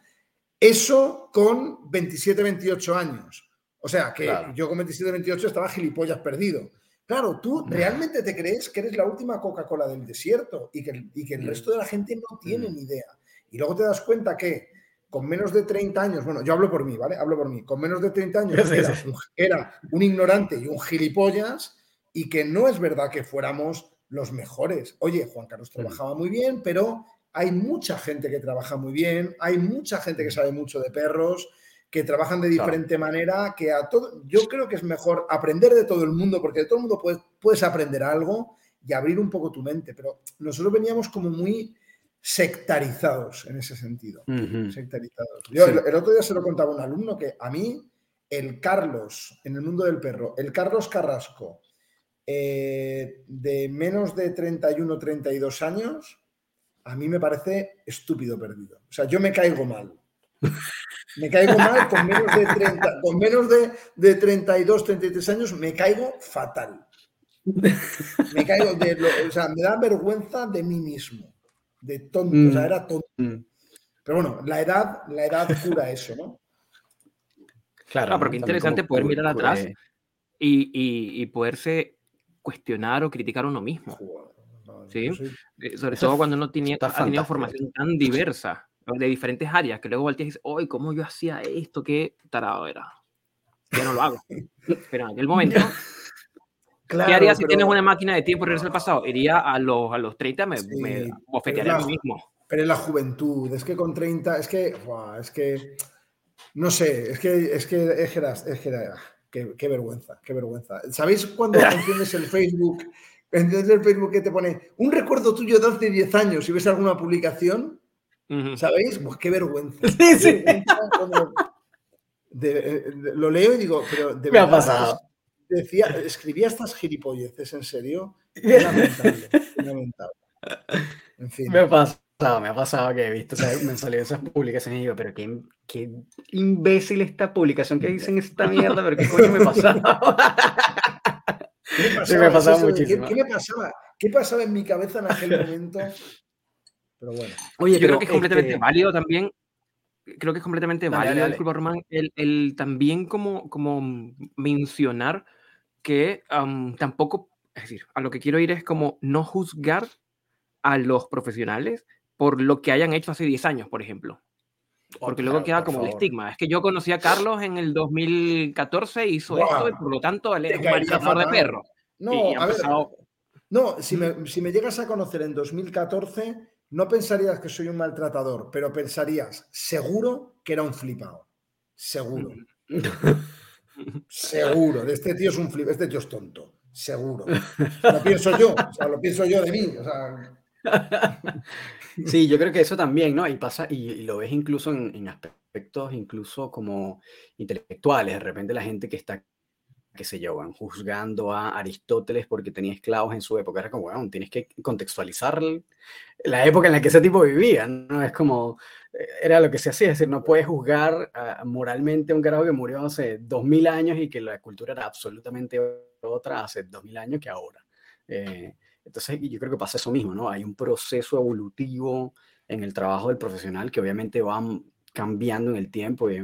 Eso con 27, 28 años. O sea, que yo con 27, 28 estaba gilipollas perdido. Claro, tú realmente te crees que eres la última Coca-Cola del desierto y que, el mm. resto de la gente no tiene mm. ni idea. Y luego te das cuenta que con menos de 30 años, bueno, yo hablo por mí, ¿vale? Hablo por mí. Con menos de 30 años era, un, ignorante y un gilipollas y que no es verdad que fuéramos los mejores. Oye, Juan Carlos mm. trabajaba muy bien, pero hay mucha gente que trabaja muy bien, hay mucha gente que sabe mucho de perros que trabajan de diferente manera, que a todo, yo creo que es mejor aprender de todo el mundo, porque de todo el mundo puedes, puedes aprender algo y abrir un poco tu mente, pero nosotros veníamos como muy sectarizados en ese sentido, sectarizados. Yo el, otro día se lo contaba a un alumno que a mí el Carlos, en el mundo del perro, el Carlos Carrasco, eh, de menos de 31, 32 años, a mí me parece estúpido perdido. O sea, yo me caigo mal. Me caigo mal con menos de 30, con menos de, de 32, 33 años, me caigo fatal. Me caigo de, o sea, me da vergüenza de mí mismo, de tonto, o sea, mm. era tonto. Mm. Pero bueno, la edad, la edad cura eso, ¿no? Claro, porque interesante poder mirar atrás y, y, y, poderse cuestionar o criticar a uno mismo. ¿sí? Eh, sobre todo cuando uno tiene, ha tenido formación tan diversa de diferentes áreas, que luego volteas y dices, ¡ay, cómo yo hacía esto! ¡Qué tarado era! Ya no lo hago. pero en aquel momento, ¿qué haría si tienes una máquina de tiempo y regreso al pasado? Iría a los, a los 30, me, me bofetearía mí mismo. Pero en la juventud, es que con 30, es que, es que, no sé, es que, es que, es que, es que qué, qué, vergüenza, qué vergüenza. ¿Sabéis cuando entiendes el Facebook? Entiendes el Facebook que te pone un recuerdo tuyo de hace 10 años y ves alguna publicación? ¿Sabéis? Pues qué vergüenza. lo leo y digo, pero de Me ha pasado. Decía, escribía estas gilipolleces, ¿en serio? Lamentable, lamentable. En fin. Me ha pasado, me ha pasado que he visto, me han salido esas publicaciones y digo, pero qué, qué imbécil esta publicación que dicen esta mierda, pero qué coño me pasaba. ¿Qué me pasaba? me pasaba muchísimo. ¿Qué, me pasaba? ¿Qué pasaba en mi cabeza en aquel momento pero bueno. Oye, yo creo que es completamente este válido también. Creo que es completamente válido, disculpa Román, el, el, también como, como mencionar que tampoco, es decir, a lo que quiero ir es como no juzgar a los profesionales por lo que hayan hecho hace 10 años, por ejemplo. Oh, Porque luego queda como el estigma. Es que yo conocí a Carlos en el 2014, hizo esto y por lo tanto él es un maltratador de perro. No, a ver, no si, me, si me llegas a conocer en 2014, no pensarías que soy un maltratador, pero pensarías, seguro que era un flipado. Seguro. seguro. Este tío es un flip, este tío es tonto. Seguro. Lo pienso yo, o sea, lo pienso yo de mí. Sí, yo creo que eso también, ¿no? Y pasa, y, lo ves incluso en, aspectos incluso como intelectuales. De repente la gente que está qué sé yo, juzgando a Aristóteles porque tenía esclavos en su época. Era como, bueno, tienes que contextualizar la época en la que ese tipo vivía, ¿no? Es como, eh, era lo que se hacía, es decir, no puedes juzgar moralmente a un carajo que murió hace dos mil años y que la cultura era absolutamente otra hace dos mil años que ahora. Eh, entonces, yo creo que pasa eso mismo, ¿no? Hay un proceso evolutivo en el trabajo del profesional que obviamente va cambiando en el tiempo y,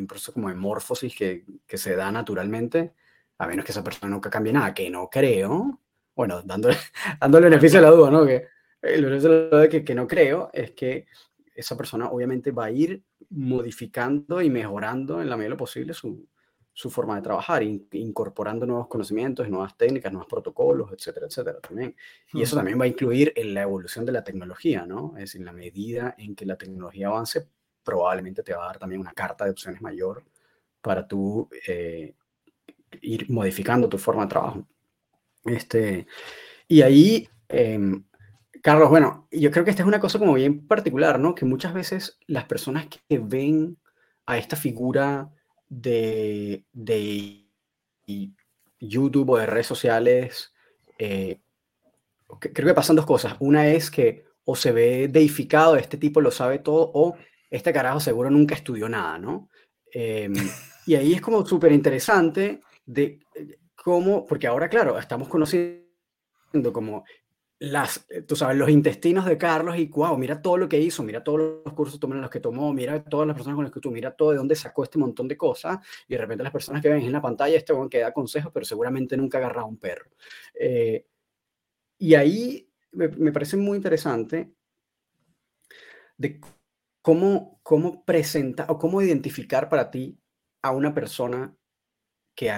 un proceso como de morfosis que, que, se da naturalmente, a menos que esa persona nunca cambie nada, que no creo. Bueno, dándole, dándole beneficio a la duda, ¿no? Que el beneficio de la duda que, que no creo es que esa persona obviamente va a ir modificando y mejorando en la medida de lo posible su, su forma de trabajar, incorporando nuevos conocimientos, nuevas técnicas, nuevos protocolos, etcétera, etcétera, también. Y eso también va a incluir en la evolución de la tecnología, ¿no? Es decir, en la medida en que la tecnología avance, probablemente te va a dar también una carta de opciones mayor para tú eh, ir modificando tu forma de trabajo. Este, y ahí, em, Carlos, bueno, yo creo que esta es una cosa como bien particular, ¿no? Que muchas veces las personas que ven a esta figura de, de YouTube o de redes sociales, eh, creo que pasan dos cosas. Una es que o se ve deificado, este tipo lo sabe todo, o este carajo seguro nunca estudió nada, ¿no? Em, y ahí es como súper interesante de eh, cómo, porque ahora, claro, estamos conociendo como las, eh, tú sabes, los intestinos de Carlos y wow, mira todo lo que hizo, mira todos los cursos los que tomó, mira todas las personas con las que tú, mira todo de dónde sacó este montón de cosas y de repente las personas que ven en la pantalla este que da consejos, pero seguramente nunca agarra un perro. Eh, y ahí me, me, parece muy interesante de ¿Cómo, cómo presenta o cómo identificar para ti a una persona que,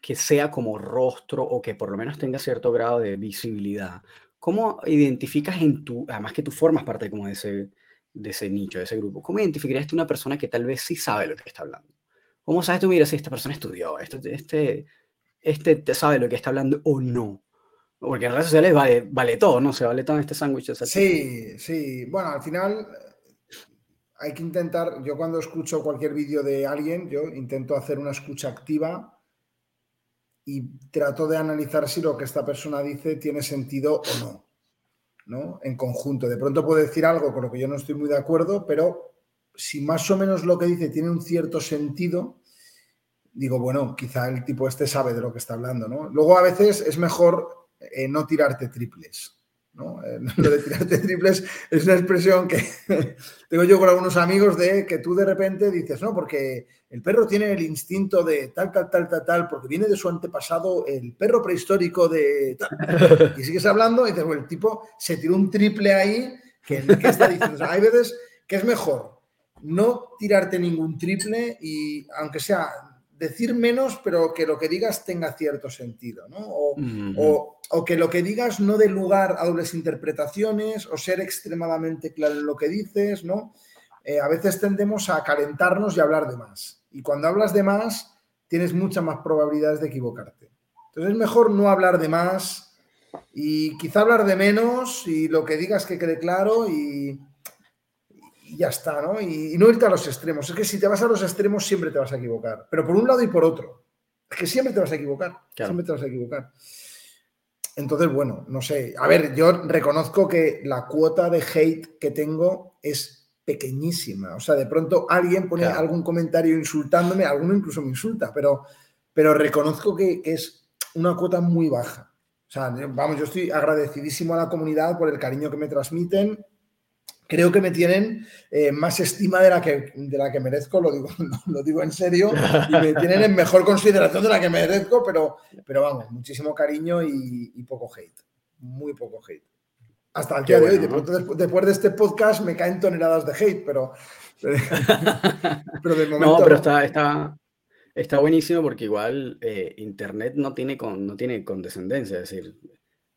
que sea como rostro o que por lo menos tenga cierto grado de visibilidad? ¿Cómo identificas en tu, además que tú formas parte como de ese, de ese nicho, de ese grupo, ¿cómo identificarías tú una persona que tal vez sí sabe lo que está hablando? ¿Cómo sabes tú, mira, si esta persona estudió, este, este, este sabe lo que está hablando o no? Porque en redes sociales vale, vale todo, ¿no? Se vale todo este sándwich. Sí, sí. Bueno, al final hay que intentar, yo cuando escucho cualquier vídeo de alguien, yo intento hacer una escucha activa y trato de analizar si lo que esta persona dice tiene sentido o no, ¿no? En conjunto. De pronto puedo decir algo con lo que yo no estoy muy de acuerdo, pero si más o menos lo que dice tiene un cierto sentido, digo, bueno, quizá el tipo este sabe de lo que está hablando, ¿no? Luego a veces es mejor eh, no tirarte triples. ¿No? Eh, lo de tirarte triples es una expresión que tengo yo con algunos amigos de que tú de repente dices, no, porque el perro tiene el instinto de tal, tal, tal, tal, tal, porque viene de su antepasado el perro prehistórico de tal. Y sigues hablando y dices, bueno, el tipo se tiró un triple ahí, que, está diciendo, hay veces que es mejor no tirarte ningún triple y aunque sea decir menos, pero que lo que digas tenga cierto sentido, ¿no? O, que lo que digas no dé lugar a dobles interpretaciones o ser extremadamente claro en lo que dices, ¿no? Eh, a veces tendemos a calentarnos y hablar de más. Y cuando hablas de más, tienes muchas más probabilidades de equivocarte. Entonces es mejor no hablar de más y quizá hablar de menos y lo que digas que quede claro y, y ya está, ¿no? Y, no irte a los extremos. Es que si te vas a los extremos siempre te vas a equivocar, pero por un lado y por otro. Es que siempre te vas a equivocar, siempre te vas a equivocar. Entonces, bueno, no sé. A ver, yo reconozco que la cuota de hate que tengo es pequeñísima. O sea, de pronto alguien pone algún comentario insultándome, alguno incluso me insulta, pero, pero reconozco que, que es una cuota muy baja. O sea, vamos, yo estoy agradecidísimo a la comunidad por el cariño que me transmiten creo que me tienen eh, más estima de la, que, de la que merezco, lo digo, lo digo en serio, y me tienen en mejor consideración de la que merezco, pero, pero vamos, muchísimo cariño y, poco hate, muy poco hate. Hasta el día de hoy, después, de este podcast me caen toneladas de hate, pero, pero, de momento... No, pero está, está, está buenísimo porque igual eh, Internet no tiene, con, no tiene condescendencia, es decir,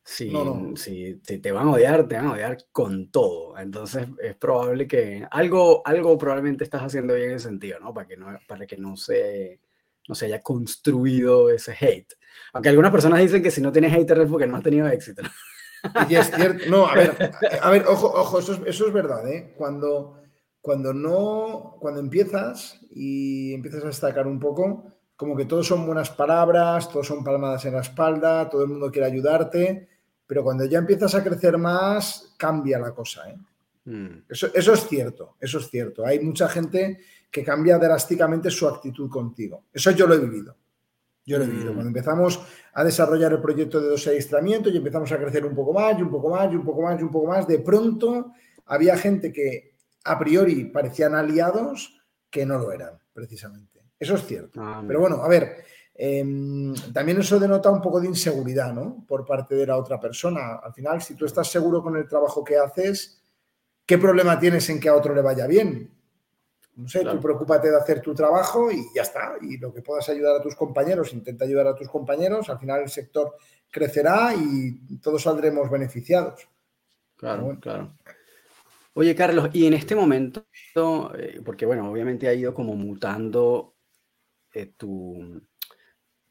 si, Si, te van a odiar, te van a odiar con todo. Entonces es probable que algo, algo probablemente estás haciendo bien en ese sentido, ¿no? Para que no, para que no se, no se haya construido ese hate. Aunque algunas personas dicen que si no tienes hater es porque no has tenido éxito. Y es cierto, no, a ver, a ver, ojo, ojo, eso es, eso es verdad, ¿eh? Cuando, cuando no, cuando empiezas y empiezas a destacar un poco, como que todos son buenas palabras, todos son palmadas en la espalda, todo el mundo quiere ayudarte, pero cuando ya empiezas a crecer más, cambia la cosa. ¿eh? Mm. Eso, eso, es cierto, eso es cierto. Hay mucha gente que cambia drásticamente su actitud contigo. Eso yo lo he vivido. Yo lo he vivido. Mm. Cuando empezamos a desarrollar el proyecto de dos adiestramiento y empezamos a crecer un poco más y un poco más y un poco más y un poco más, de pronto había gente que a priori parecían aliados que no lo eran, precisamente. Eso es cierto. Ah, Pero bueno, a ver, em, también eso denota un poco de inseguridad, ¿no? Por parte de la otra persona. Al final, si tú estás seguro con el trabajo que haces, ¿qué problema tienes en que a otro le vaya bien? No sé, tú preocúpate de hacer tu trabajo y ya está. Y lo que puedas ayudar a tus compañeros, intenta ayudar a tus compañeros. Al final el sector crecerá y todos saldremos beneficiados. Claro, claro. Oye, Carlos, y en este momento, eh, porque bueno, obviamente ha ido como mutando eh, tu,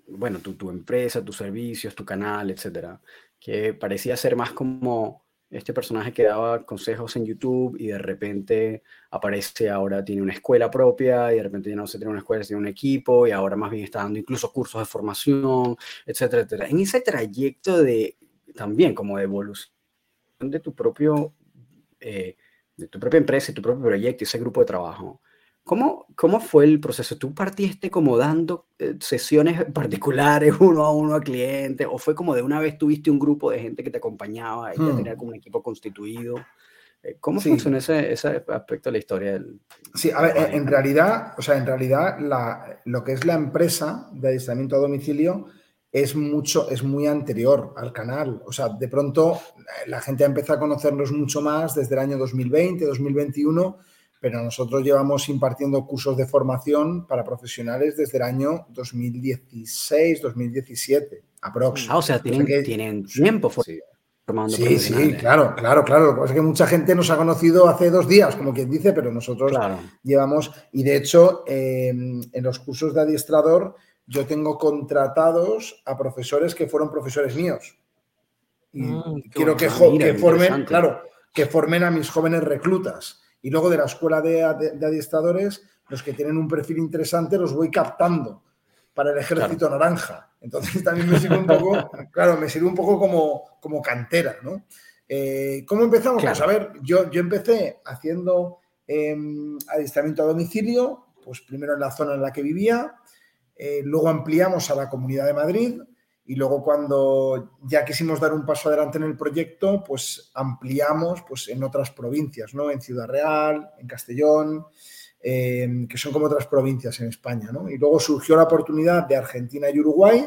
bueno, tu, tu, empresa, tus servicios, tu canal, etcétera, que parecía ser más como este personaje que daba consejos en YouTube y de repente aparece ahora, tiene una escuela propia y de repente ya no se tiene una escuela, tiene un equipo y ahora más bien está dando incluso cursos de formación, etcétera, etcétera. En ese trayecto de también como de evolución de tu propio, eh, de tu propia empresa, tu propio proyecto y ese grupo de trabajo, ¿Cómo, ¿Cómo fue el proceso? ¿Tú partiste como dando eh, sesiones particulares uno a uno a clientes? ¿O fue como de una vez tuviste un grupo de gente que te acompañaba y ya hmm. tenía como un equipo constituido? Eh, ¿Cómo funciona ese, ese, aspecto de la historia? Del, sí, a ver, en realidad, o sea, en realidad la, lo que es la empresa de adiestramiento a domicilio es mucho, es muy anterior al canal. O sea, de pronto la gente empieza a conocernos mucho más desde el año 2020, 2021 pero nosotros llevamos impartiendo cursos de formación para profesionales desde el año 2016, 2017, aprox. Ah, o sea, tienen, tiempo formando Sí, sí, claro, claro, claro. Lo que pasa es que mucha gente nos ha conocido hace dos días, como quien dice, pero nosotros llevamos, y de hecho, em, en los cursos de adiestrador, yo tengo contratados a profesores que fueron profesores míos. Y mm, quiero que, que formen, claro, que formen a mis jóvenes reclutas. Y luego de la escuela de, adiestradores, los que tienen un perfil interesante los voy captando para el ejército naranja. Entonces también me sirve un poco, claro, me sirve un poco como, como cantera, ¿no? Eh, ¿Cómo empezamos? Pues a ver, yo, yo empecé haciendo em, adiestramiento a domicilio, pues primero en la zona en la que vivía, eh, luego ampliamos a la Comunidad de Madrid, y luego cuando ya quisimos dar un paso adelante en el proyecto, pues ampliamos pues, en otras provincias, ¿no? En Ciudad Real, en Castellón, que son como otras provincias en España, ¿no? Y luego surgió la oportunidad de Argentina y Uruguay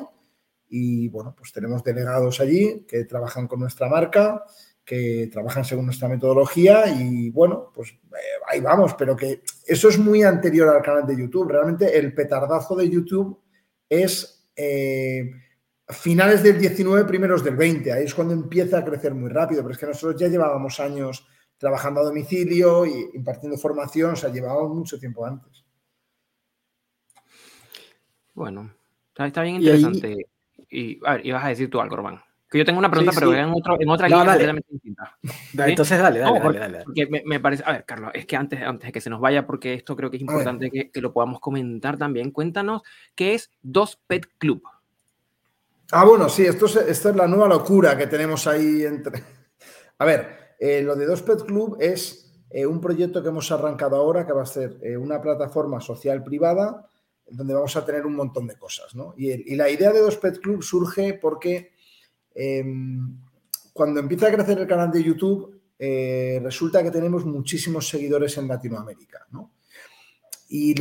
y, bueno, pues tenemos delegados allí que trabajan con nuestra marca, que trabajan según nuestra metodología y, bueno, pues eh, ahí vamos, pero que eso es muy anterior al canal de YouTube. Realmente el petardazo de YouTube es... Eh, finales del 19, primeros del 20. Ahí es cuando empieza a crecer muy rápido, pero es que nosotros ya llevábamos años trabajando a domicilio y impartiendo formación, o sea, llevábamos mucho tiempo antes. Bueno, está, bien interesante. Y, a ver, ibas a decir tú algo, Román. Que yo tengo una pregunta, pero En, otro, en, otra línea completamente distinta. Entonces, dale, dale, dale, dale, Porque me, parece, a ver, Carlos, es que antes, antes de que se nos vaya, porque esto creo que es importante que, que, lo podamos comentar también, cuéntanos qué es Dos Pet Club. Ah, bueno, sí, esto es, es la nueva locura que tenemos ahí entre. A ver, eh, lo de Dos Pet Club es eh, un proyecto que hemos arrancado ahora, que va a ser eh, una plataforma social privada, donde vamos a tener un montón de cosas, ¿no? Y, la idea de Dos Pet Club surge porque em, cuando empieza a crecer el canal de YouTube, resulta que tenemos muchísimos seguidores en Latinoamérica, ¿no? Y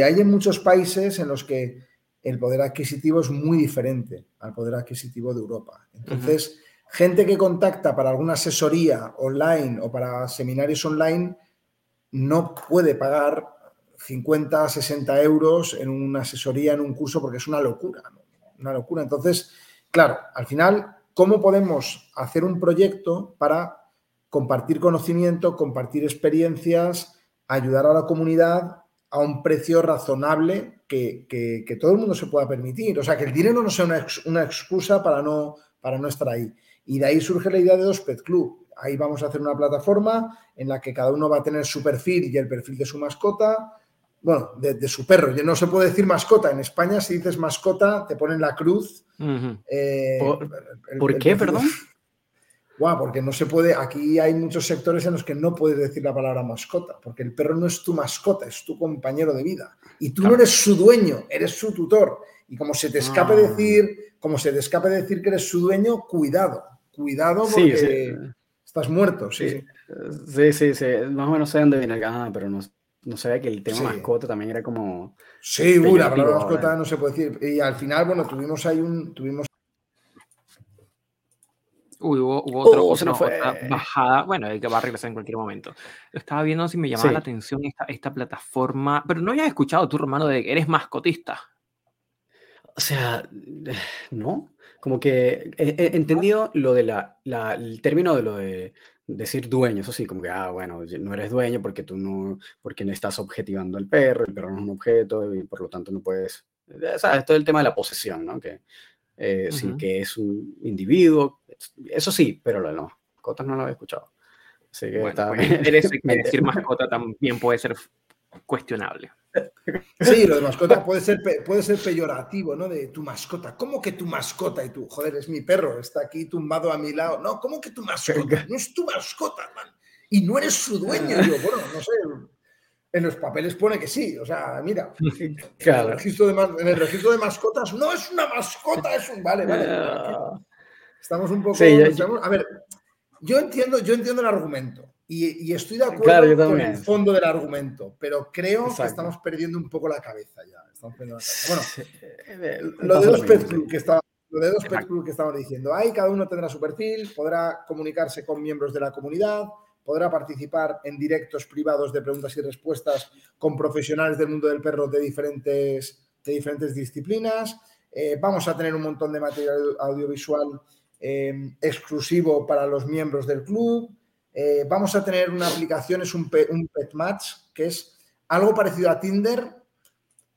hay en muchos países en los que el poder adquisitivo es muy diferente al poder adquisitivo de Europa. Entonces, gente que contacta para alguna asesoría online o para seminarios online no puede pagar 50, 60 euros en una asesoría, en un curso, porque es una locura, una locura. Entonces, claro, al final, ¿cómo podemos hacer un proyecto para compartir conocimiento, compartir experiencias, ayudar a la comunidad a un precio razonable que, todo el mundo se pueda permitir. O sea, que el dinero no sea una, excusa para no, para no estar ahí. Y de ahí surge la idea de dos Pet Club. Ahí vamos a hacer una plataforma en la que cada uno va a tener su perfil y el perfil de su mascota. bueno, de, su perro. No se puede decir mascota. En España, si dices mascota, te ponen la cruz. Eh, ¿Por, qué, perdón? Guau, porque no se puede. Aquí hay muchos sectores en los que no puedes decir la palabra mascota, porque el perro no es tu mascota, es tu compañero de vida. Y tú no eres su dueño, eres su tutor. Y como se te escape ah. decir, como se te escape decir que eres su dueño, cuidado, cuidado porque estás muerto. Sí. sí, sí, sí, Más o menos sé dónde viene el ah, pero no, no sabía que el tema mascota también era como. Sí, uy, la palabra mascota no se puede decir. Y al final, bueno, tuvimos ahí un. Tuvimos... Uy, hubo, hubo otro, oh, fue... bajada. Bueno, hay que va a regresar en cualquier momento. Estaba viendo si me llamaba la atención esta, esta plataforma. Pero no habías escuchado tú, Romano, de que eres mascotista. O sea, no. Como que he, entendido lo de la, la, el término de lo de decir dueño, eso sí, como que, ah, bueno, no eres dueño porque tú no, porque no estás objetivando al perro, el perro no es un objeto y por lo tanto no puedes, ¿sabes? Todo el tema de la posesión, ¿no? Que, eh, sí, que es un individuo, eso sí, pero lo de las mascotas no lo había escuchado. Así que está... Pues, decir mascota también puede ser cuestionable. Sí, lo de mascota puede ser, puede ser peyorativo, ¿no? De tu mascota. ¿Cómo que tu mascota? Y tú, joder, es mi perro, está aquí tumbado a mi lado. No, ¿cómo que tu mascota? No es tu mascota, man. Y no eres su dueño. yo, bueno, no sé. En los papeles pone que sí. O sea, mira, en, el registro de, mascotas no es una mascota, es un. Vale, vale. Estamos un poco. a ver, yo entiendo, yo entiendo el argumento. Y, estoy de acuerdo con el fondo del argumento, pero creo que estamos perdiendo un poco la cabeza ya. Bueno, eh, lo de dos Pet Club que estaba, lo de dos Pet Club que estamos diciendo, ahí cada uno tendrá su perfil, podrá comunicarse con miembros de la comunidad, podrá participar en directos privados de preguntas y respuestas con profesionales del mundo del perro de diferentes, de diferentes disciplinas. Eh, vamos a tener un montón de material audiovisual eh, exclusivo para los miembros del club. Eh, vamos a tener una aplicación, es un, pet match, que es algo parecido a Tinder,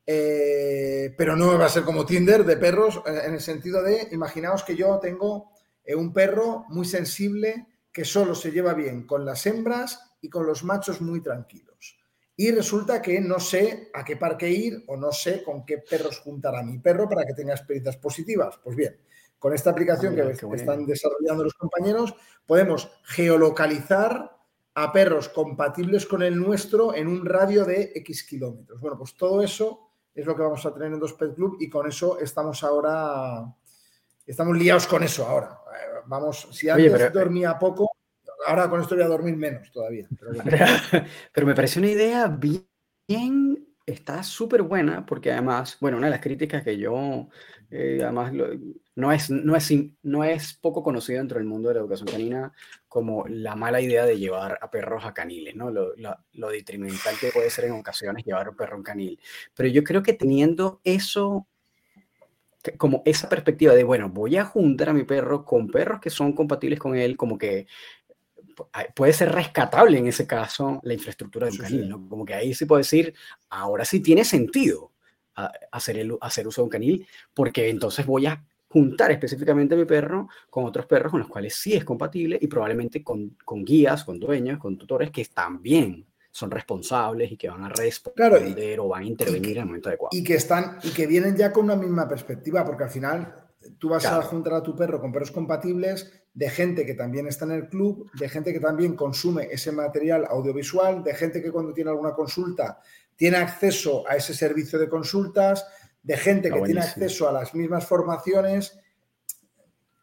eh, pero no va a ser como Tinder de perros, en el sentido de, imaginaos que yo tengo un perro muy sensible que solo se lleva bien con las hembras y con los machos muy tranquilos. Y resulta que no sé a qué parque ir o no sé con qué perros juntar a mi perro para que tenga experiencias positivas. Pues bien, con esta aplicación que, están desarrollando los compañeros, podemos geolocalizar a perros compatibles con el nuestro en un radio de X kilómetros. Bueno, pues todo eso es lo que vamos a tener en Dos Pet Club y con eso estamos ahora, estamos liados con eso ahora. Vamos, si antes eh, dormía poco, ahora con esto voy a dormir menos todavía. Pero, me parece una idea bien, está súper buena porque además, bueno, una de las críticas que yo, eh, además, no es, no, es, no es poco conocido dentro del mundo de la educación canina como la mala idea de llevar a perros a caniles, ¿no? Lo, lo, detrimental que puede ser en ocasiones llevar a un perro a un canil. Pero yo creo que teniendo eso, como esa perspectiva de, bueno, voy a juntar a mi perro con perros que son compatibles con él, como que puede ser rescatable en ese caso la infraestructura del canil, ¿no? Como que ahí sí puedo decir, ahora sí tiene sentido hacer, el, hacer uso de un canil, porque entonces voy a juntar específicamente a mi perro con otros perros con los cuales sí es compatible y probablemente con, con guías, con dueños, con tutores que también son responsables y que van a responder o van a intervenir en el momento adecuado. Y que, están, y que vienen ya con una misma perspectiva, porque al final tú vas a juntar a tu perro con perros compatibles de gente que también está en el club, de gente que también consume ese material audiovisual, de gente que cuando tiene alguna consulta tiene acceso a ese servicio de consultas, de gente que tiene acceso a las mismas formaciones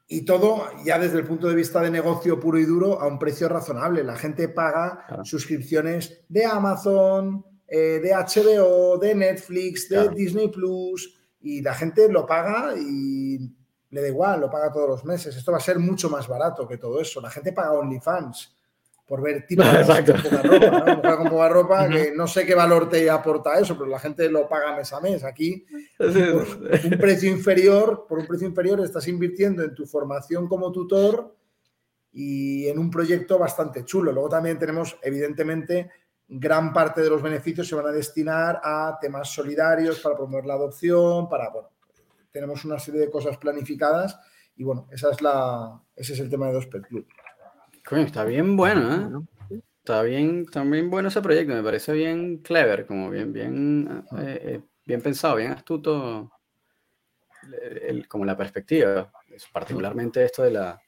y todo ya desde el punto de vista de negocio puro y duro a un precio razonable. La gente paga suscripciones de Amazon, eh, de HBO, de Netflix, de Disney Plus y la gente lo paga y le da igual, lo paga todos los meses. Esto va a ser mucho más barato que todo eso. La gente paga OnlyFans por ver tipos con poca ropa, ¿no? con poca ropa, que no sé qué valor te aporta eso, pero la gente lo paga mes a mes. Aquí, por un precio inferior, por un precio inferior estás invirtiendo en tu formación como tutor y en un proyecto bastante chulo. Luego también tenemos, evidentemente, gran parte de los beneficios se van a destinar a temas solidarios para promover la adopción, para, bueno, tenemos una serie de cosas planificadas y bueno, esa es la, ese es el tema de Dos Pet Club está bien bueno, ¿eh? está bien, también bueno ese proyecto, me parece bien clever, como bien, bien, eh, eh, bien pensado, bien astuto, como la perspectiva, particularmente esto de la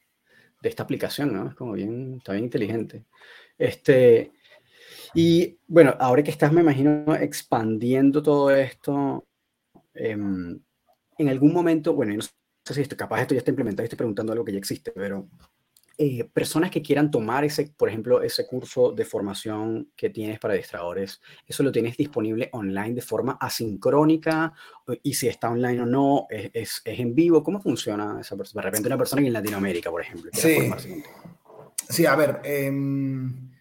de esta aplicación, ¿no? Es como bien, está bien inteligente. Este, y bueno, ahora que estás, me imagino, expandiendo todo esto, em, en algún momento, bueno, no sé si esto, capaz esto ya está implementado, estoy preguntando algo que ya existe, pero eh, personas que quieran tomar ese, por ejemplo, ese curso de formación que tienes para distradores, ¿eso lo tienes disponible online de forma asincrónica? Y si está online o no, ¿es, es, en vivo? ¿Cómo funciona esa persona? De repente una persona en Latinoamérica, por ejemplo. Sí. sí, a ver, em,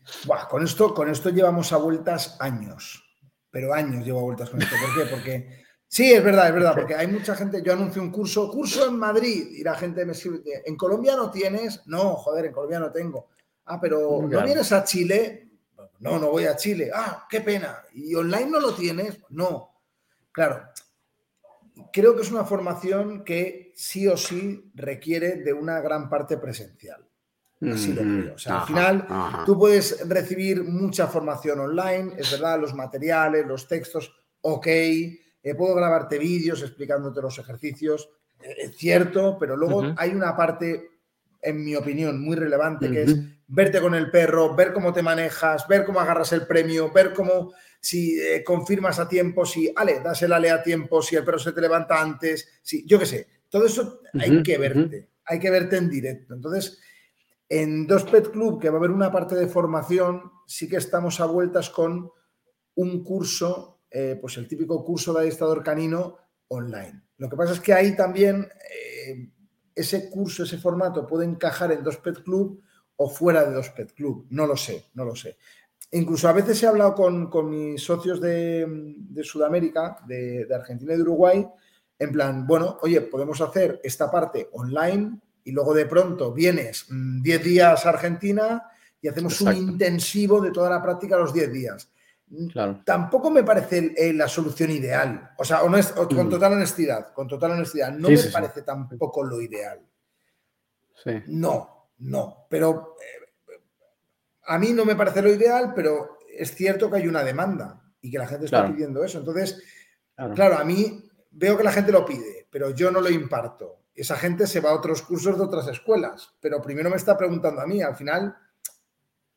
con, esto, con esto llevamos a vueltas años, pero años llevo a vueltas con esto. ¿Por qué? Porque Sí, es verdad, es verdad, porque hay mucha gente, yo anuncio un curso, curso en Madrid, y la gente me escribe, ¿en Colombia no tienes? No, joder, en Colombia no tengo. Ah, pero ¿no vienes a Chile? No, no voy a Chile. Ah, qué pena. ¿Y online no lo tienes? No. Claro, creo que es una formación que sí o sí requiere de una gran parte presencial. Así lo creo. O sea, al final tú puedes recibir mucha formación online, es verdad, los materiales, los textos, ok, eh, puedo grabarte vídeos explicándote los ejercicios, eh, es cierto, pero luego hay una parte, en mi opinión, muy relevante, que es verte con el perro, ver cómo te manejas, ver cómo agarras el premio, ver cómo si eh, confirmas a tiempo, si, ale, das el ale a tiempo, si el perro se te levanta antes, si, yo qué sé, todo eso hay que verte, hay que verte en directo. Entonces, en Dos Pet Club, que va a haber una parte de formación, sí que estamos a vueltas con un curso eh, pues el típico curso de adiestrador canino online. Lo que pasa es que ahí también eh, ese curso, ese formato puede encajar en Dos Pet Club o fuera de Dos Pet Club. No lo sé, no lo sé. Incluso a veces he hablado con, mis socios de, Sudamérica, de, Argentina y de Uruguay, en plan, bueno, oye, podemos hacer esta parte online y luego de pronto vienes 10 mm, días a Argentina y hacemos un intensivo de toda la práctica los 10 días. Tampoco me parece eh, la solución ideal. O sea, con mm. total honestidad, con total honestidad, no me parece tampoco lo ideal. No, no. Pero eh, a mí no me parece lo ideal, pero es cierto que hay una demanda y que la gente está pidiendo eso. Entonces, claro. a mí veo que la gente lo pide, pero yo no lo imparto. Esa gente se va a otros cursos de otras escuelas, pero primero me está preguntando a mí. Al final,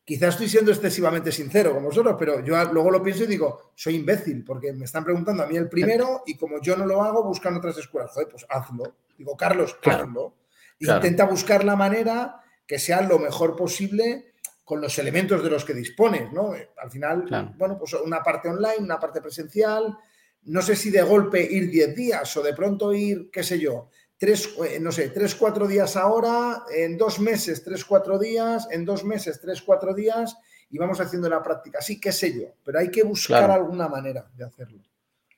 Quizás estoy siendo excesivamente sincero con vosotros, pero yo luego lo pienso y digo, soy imbécil, porque me están preguntando a mí el primero y como yo no lo hago, buscan otras escuelas. Joder, pues hazlo. Digo, Carlos, hazlo. Intenta buscar la manera que sea lo mejor posible con los elementos de los que dispones, ¿no? Al final, bueno, pues una parte online, una parte presencial. No sé si de golpe ir 10 días o de pronto ir, qué sé yo, tres, eh, no sé, tres, cuatro días ahora, en dos meses, tres, cuatro días, en dos meses, tres, cuatro días, y vamos haciendo la práctica. Sí, qué sé yo, pero hay que buscar alguna manera de hacerlo.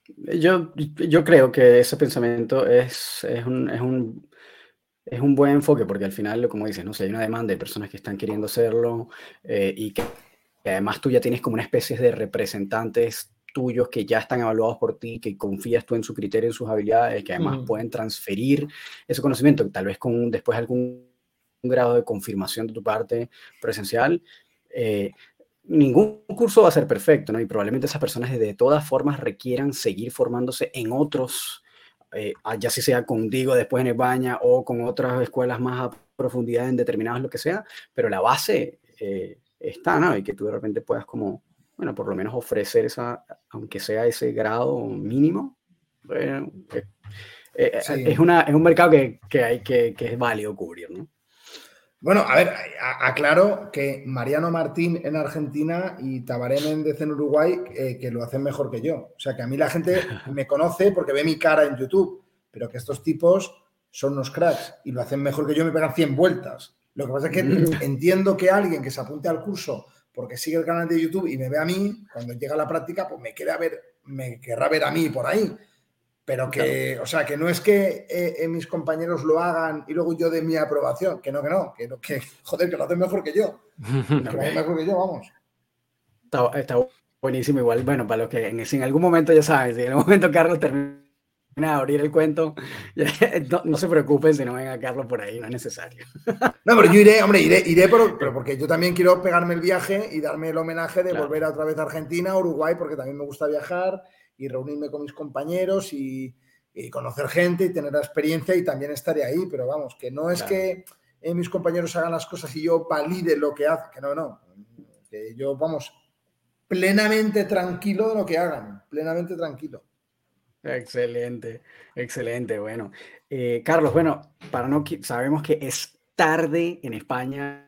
Yo, yo creo que ese pensamiento es, es, un, es, un, es un buen enfoque, porque al final, como dices, ¿no? Hay una demanda de personas que están queriendo hacerlo eh, y que, que además tú ya tienes como una especie de representantes tuyos que ya están evaluados por ti, que confías tú en su criterio, en sus habilidades, que además pueden transferir ese conocimiento, tal vez con después algún grado de confirmación de tu parte presencial. Eh, ningún curso va a ser perfecto, ¿no? Y probablemente esas personas de todas formas requieran seguir formándose en otros, eh, ya si sea contigo después en España o con otras escuelas más a profundidad en determinados, lo que sea, pero la base eh, está, ¿no? Y que tú de repente puedas como bueno, por lo menos ofrecer esa, aunque sea ese grado mínimo, bueno, eh, eh, es, una, es un mercado que, que hay que, que, es válido cubrir, ¿no? Bueno, a ver, aclaro que Mariano Martín en Argentina y Tabaré Méndez en Uruguay eh, que lo hacen mejor que yo. O sea, que a mí la gente me conoce porque ve mi cara en YouTube, pero que estos tipos son unos cracks y lo hacen mejor que yo, me pegan 100 vueltas. Lo que pasa es que entiendo que alguien que se apunte al curso porque sigue el canal de YouTube y me ve a mí, cuando llega la práctica, pues me quiere ver, me querrá ver a mí por ahí. Pero que, o sea, que no es que eh, eh, mis compañeros lo hagan y luego yo de mi aprobación, que no, que no, que, que joder, que lo hacen mejor que yo. que lo hacen mejor que yo, vamos. Está, buenísimo, igual, bueno, para los que en, en algún momento, ya sabes, si en algún momento Carlos termina a abrir el cuento, no, se preocupen si no ven a Carlos por ahí, no es necesario. No, pero yo iré, hombre, iré, iré pero porque yo también quiero pegarme el viaje y darme el homenaje de volver a otra vez a Argentina, Uruguay, porque también me gusta viajar y reunirme con mis compañeros y, conocer gente y tener la experiencia y también estaré ahí, pero vamos, que no es que eh, mis compañeros hagan las cosas y yo valide lo que hacen, que no, no, que yo, vamos, plenamente tranquilo de lo que hagan, plenamente tranquilo. Excelente, excelente. Bueno, eh, Carlos, bueno, para no sabemos que es tarde en España.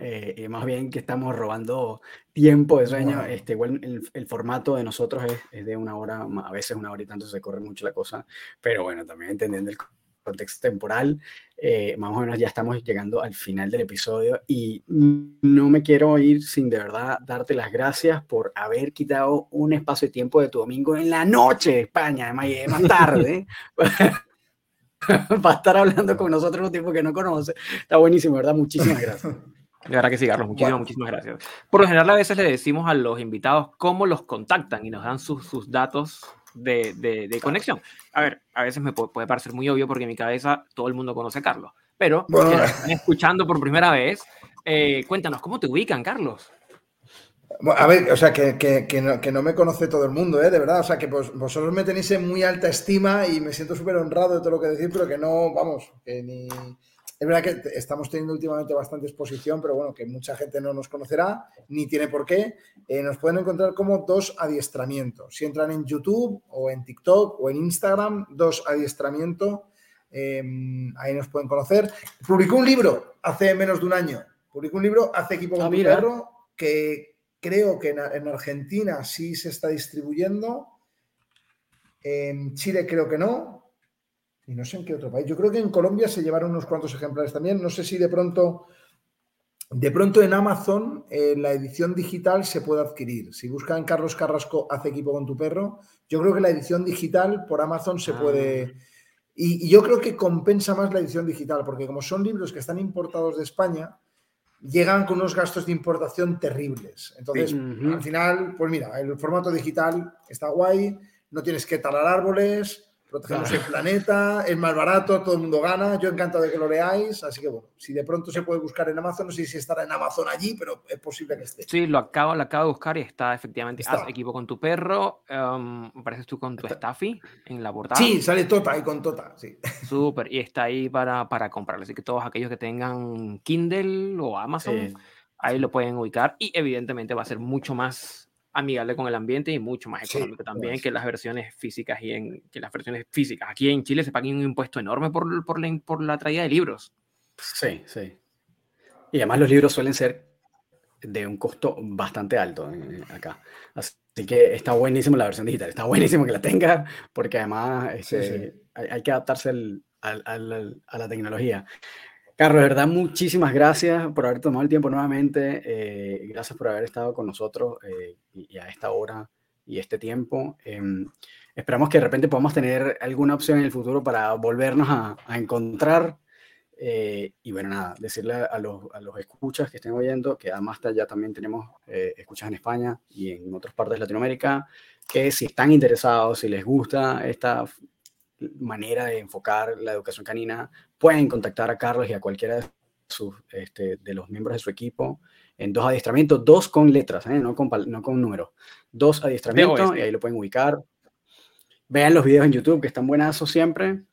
Eh, más bien que estamos robando tiempo de sueño. Este, igual el, formato de nosotros es, es, de una hora, a veces una hora y tanto se corre mucho la cosa, pero bueno, también entendiendo el contexto temporal, eh, más o menos ya estamos llegando al final del episodio y no me quiero ir sin de verdad darte las gracias por haber quitado un espacio de tiempo de tu domingo en la noche de España, además más tarde. para estar hablando con nosotros un tiempo que no conoce. Está buenísimo, ¿verdad? Muchísimas gracias. De verdad que sí, Carlos. Muchísimas, muchísimas gracias. Por lo general, a veces le decimos a los invitados cómo los contactan y nos dan sus, sus datos de, de, conexión. A ver, a veces me puede, parecer muy obvio porque en mi cabeza todo el mundo conoce a Carlos, pero están escuchando por primera vez, eh, cuéntanos, ¿cómo te ubican, Carlos? A ver, o sea, que, que, que, no, que, no, me conoce todo el mundo, ¿eh? De verdad, o sea, que pues, vosotros me tenéis en muy alta estima y me siento súper honrado de todo lo que decir, pero que no, vamos, que ni, es verdad que estamos teniendo últimamente bastante exposición, pero bueno, que mucha gente no nos conocerá, ni tiene por qué. Eh, nos pueden encontrar como dos adiestramientos. Si entran en YouTube o en TikTok o en Instagram, dos adiestramientos, em, ahí nos pueden conocer. Publicó un libro hace menos de un año. Publicó un libro hace equipo con ah, perro que creo que en Argentina sí se está distribuyendo. En Chile creo que no, y no sé en qué otro país. Yo creo que en Colombia se llevaron unos cuantos ejemplares también. No sé si de pronto, de pronto en Amazon eh, la edición digital se puede adquirir. Si buscan Carlos Carrasco, hace equipo con tu perro. Yo creo que la edición digital por Amazon se puede. Ah. Y, yo creo que compensa más la edición digital, porque como son libros que están importados de España, llegan con unos gastos de importación terribles. Entonces, al final, pues mira, el formato digital está guay, no tienes que talar árboles, protegemos el planeta, es más barato, todo el mundo gana. Yo encantado de que lo leáis. Así que bueno, si de pronto se puede buscar en Amazon, no sé si estará en Amazon allí, pero es posible que esté. Sí, lo acabo, lo acabo de buscar y está efectivamente. Haz equipo con tu perro. Um, apareces tú con tu Staffy en la portada. Sí, sale Tota ahí con Tota, sí. Súper, y está ahí para, para comprarlo. Así que todos aquellos que tengan Kindle o Amazon, ahí lo pueden ubicar. Y evidentemente va a ser mucho más amigable con el ambiente y mucho más económico también que las versiones físicas y en que las versiones físicas. Aquí en Chile se paga un impuesto enorme por, por, la, por la traída de libros. Sí, sí. Y además los libros suelen ser de un costo bastante alto eh, acá. Así que está buenísimo la versión digital, está buenísimo que la tenga, porque además este, Hay, que adaptarse a la tecnología. Carlos, verdad, muchísimas gracias por haber tomado el tiempo nuevamente. Eh, gracias por haber estado con nosotros eh, y, a esta hora y este tiempo. Em, esperamos que de repente podamos tener alguna opción en el futuro para volvernos a, encontrar. Eh, y bueno, nada, decirle a los, a los, escuchas que estén oyendo que además ya también tenemos escuchas en España y en otras partes de Latinoamérica, que si están interesados, si les gusta esta manera de enfocar la educación canina, pueden contactar a Carlos y a cualquiera de, sus, este, de los miembros de su equipo en dos adiestramientos, dos con letras, ¿eh? no, con, no con números, dos adiestramientos y ahí lo pueden ubicar. Vean los videos en YouTube que están buenazos siempre.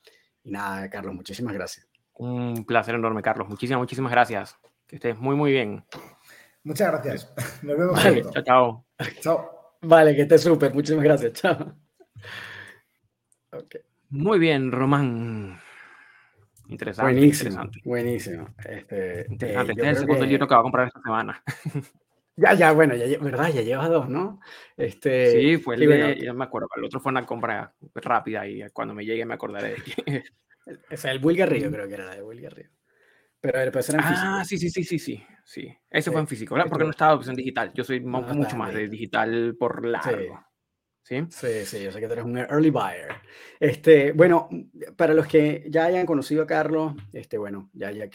Y nada, Carlos, muchísimas gracias. Un placer enorme, Carlos. Muchísimas, muchísimas gracias. Que estés muy, muy bien. Muchas gracias. Nos vemos. Vale, chao, chao. Chao. Vale, que estés súper. Muchísimas gracias. Chao. Okay. Muy bien, Román. Interesante. Buenísimo. Buenísimo. Este, interesante. Eh, este es el segundo libro que va a comprar esta semana. Ya, ya, bueno, ya, ¿verdad? Ya llevas dos, ¿no? Este, sí, fue el de, ya me acuerdo, el otro fue una compra rápida y cuando me llegue me acordaré de que... O sea, el Will Garrido creo que era la de Will Garrido. Pero el era en físico. Ah, sí, sí, sí, sí, sí. sí. Ese fue en físico, ¿verdad? Porque no estaba en digital. Yo soy mucho más de digital por largo. ¿Sí? Sí, yo sé que tú eres un early buyer. Este, bueno, para los que ya hayan conocido a Carlos, este, bueno, ya, ya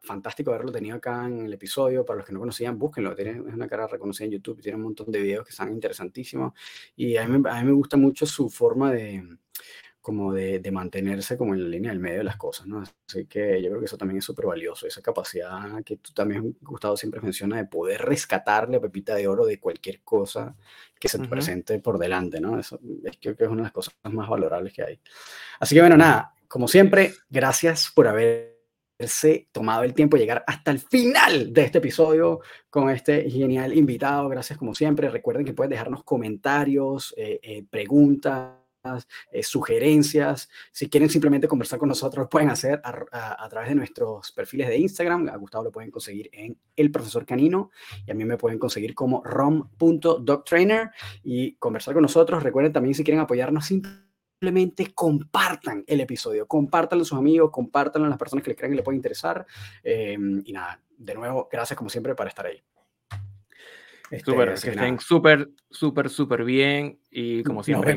fantástico haberlo tenido acá en el episodio. Para los que no conocían, búsquenlo. Tiene, es una cara reconocida en YouTube, tiene un montón de videos que están interesantísimos. Y a mí, a mí me gusta mucho su forma de, como de, de, mantenerse como en la línea del medio de las cosas, ¿no? Así que yo creo que eso también es súper valioso, esa capacidad que tú también, Gustavo, siempre menciona de poder rescatarle a Pepita de Oro de cualquier cosa que se te presente por delante, ¿no? Eso es, creo que es una de las cosas más valorables que hay. Así que bueno, nada, como siempre, gracias por haberse tomado el tiempo de llegar hasta el final de este episodio con este genial invitado. Gracias como siempre. Recuerden que pueden dejarnos comentarios, eh, eh, preguntas eh, sugerencias. Si quieren simplemente conversar con nosotros, pueden hacer a, través de nuestros perfiles de Instagram. A Gustavo lo pueden conseguir en El Profesor Canino y a mí me pueden conseguir como rom.dogtrainer y conversar con nosotros. Recuerden también si quieren apoyarnos simplemente compartan el episodio, compártanlo a sus amigos, compártanlo a las personas que le crean que le puede interesar. Em, y nada, de nuevo, gracias como siempre por estar ahí. Este, que estén súper, súper, súper bien y como siempre.